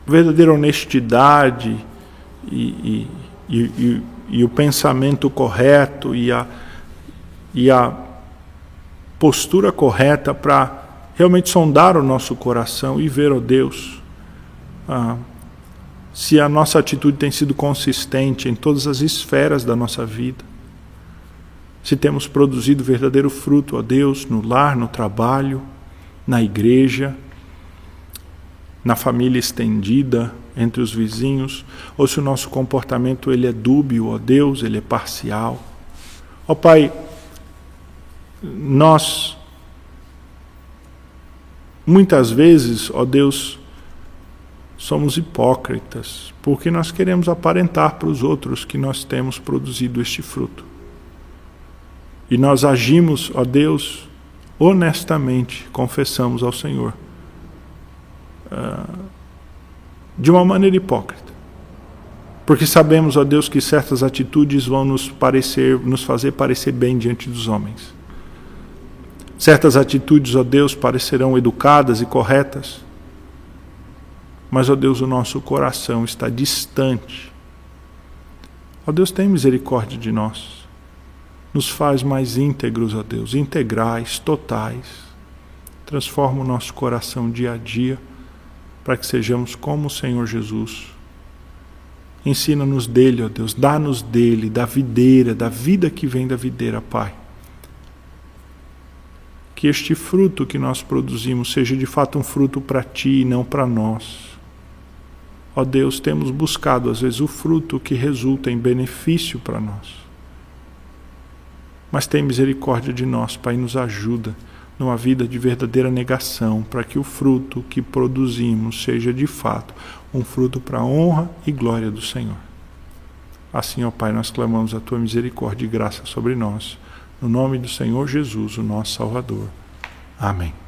verdadeira honestidade e, e, e, e, o pensamento correto e a, e a postura correta para realmente sondar o nosso coração e ver, ó oh Deus, ah, se a nossa atitude tem sido consistente em todas as esferas da nossa vida, se temos produzido verdadeiro fruto, ó Deus, no lar, no trabalho, na igreja, na família estendida, entre os vizinhos, ou se o nosso comportamento ele é dúbio, ó Deus, ele é parcial. Ó Pai, nós Muitas vezes, ó Deus, somos hipócritas, porque nós queremos aparentar para os outros que nós temos produzido este fruto. e nós agimos, ó Deus, honestamente, confessamos ao Senhor, uh, de uma maneira hipócrita. Porque sabemos, ó Deus, que certas atitudes vão nos parecer, nos fazer parecer bem diante dos homens. Certas atitudes, ó Deus, parecerão educadas e corretas. Mas, ó Deus, o nosso coração está distante. Ó Deus, tem misericórdia de nós. Nos faz mais íntegros, ó Deus, integrais, totais. Transforma o nosso coração dia a dia para que sejamos como o Senhor Jesus Ensina-nos dele, ó Deus, dá-nos dele, da videira, da vida que vem da videira, Pai. Que este fruto que nós produzimos seja de fato um fruto para ti e não para nós. Ó Deus, temos buscado às vezes o fruto que resulta em benefício para nós. Mas tem misericórdia de nós, Pai, nos ajuda numa vida de verdadeira negação, para que o fruto que produzimos seja de fato um fruto para a honra e glória do Senhor. Assim, ó Pai, nós clamamos a tua misericórdia e graça sobre nós, no nome do Senhor Jesus, o nosso Salvador. Amém.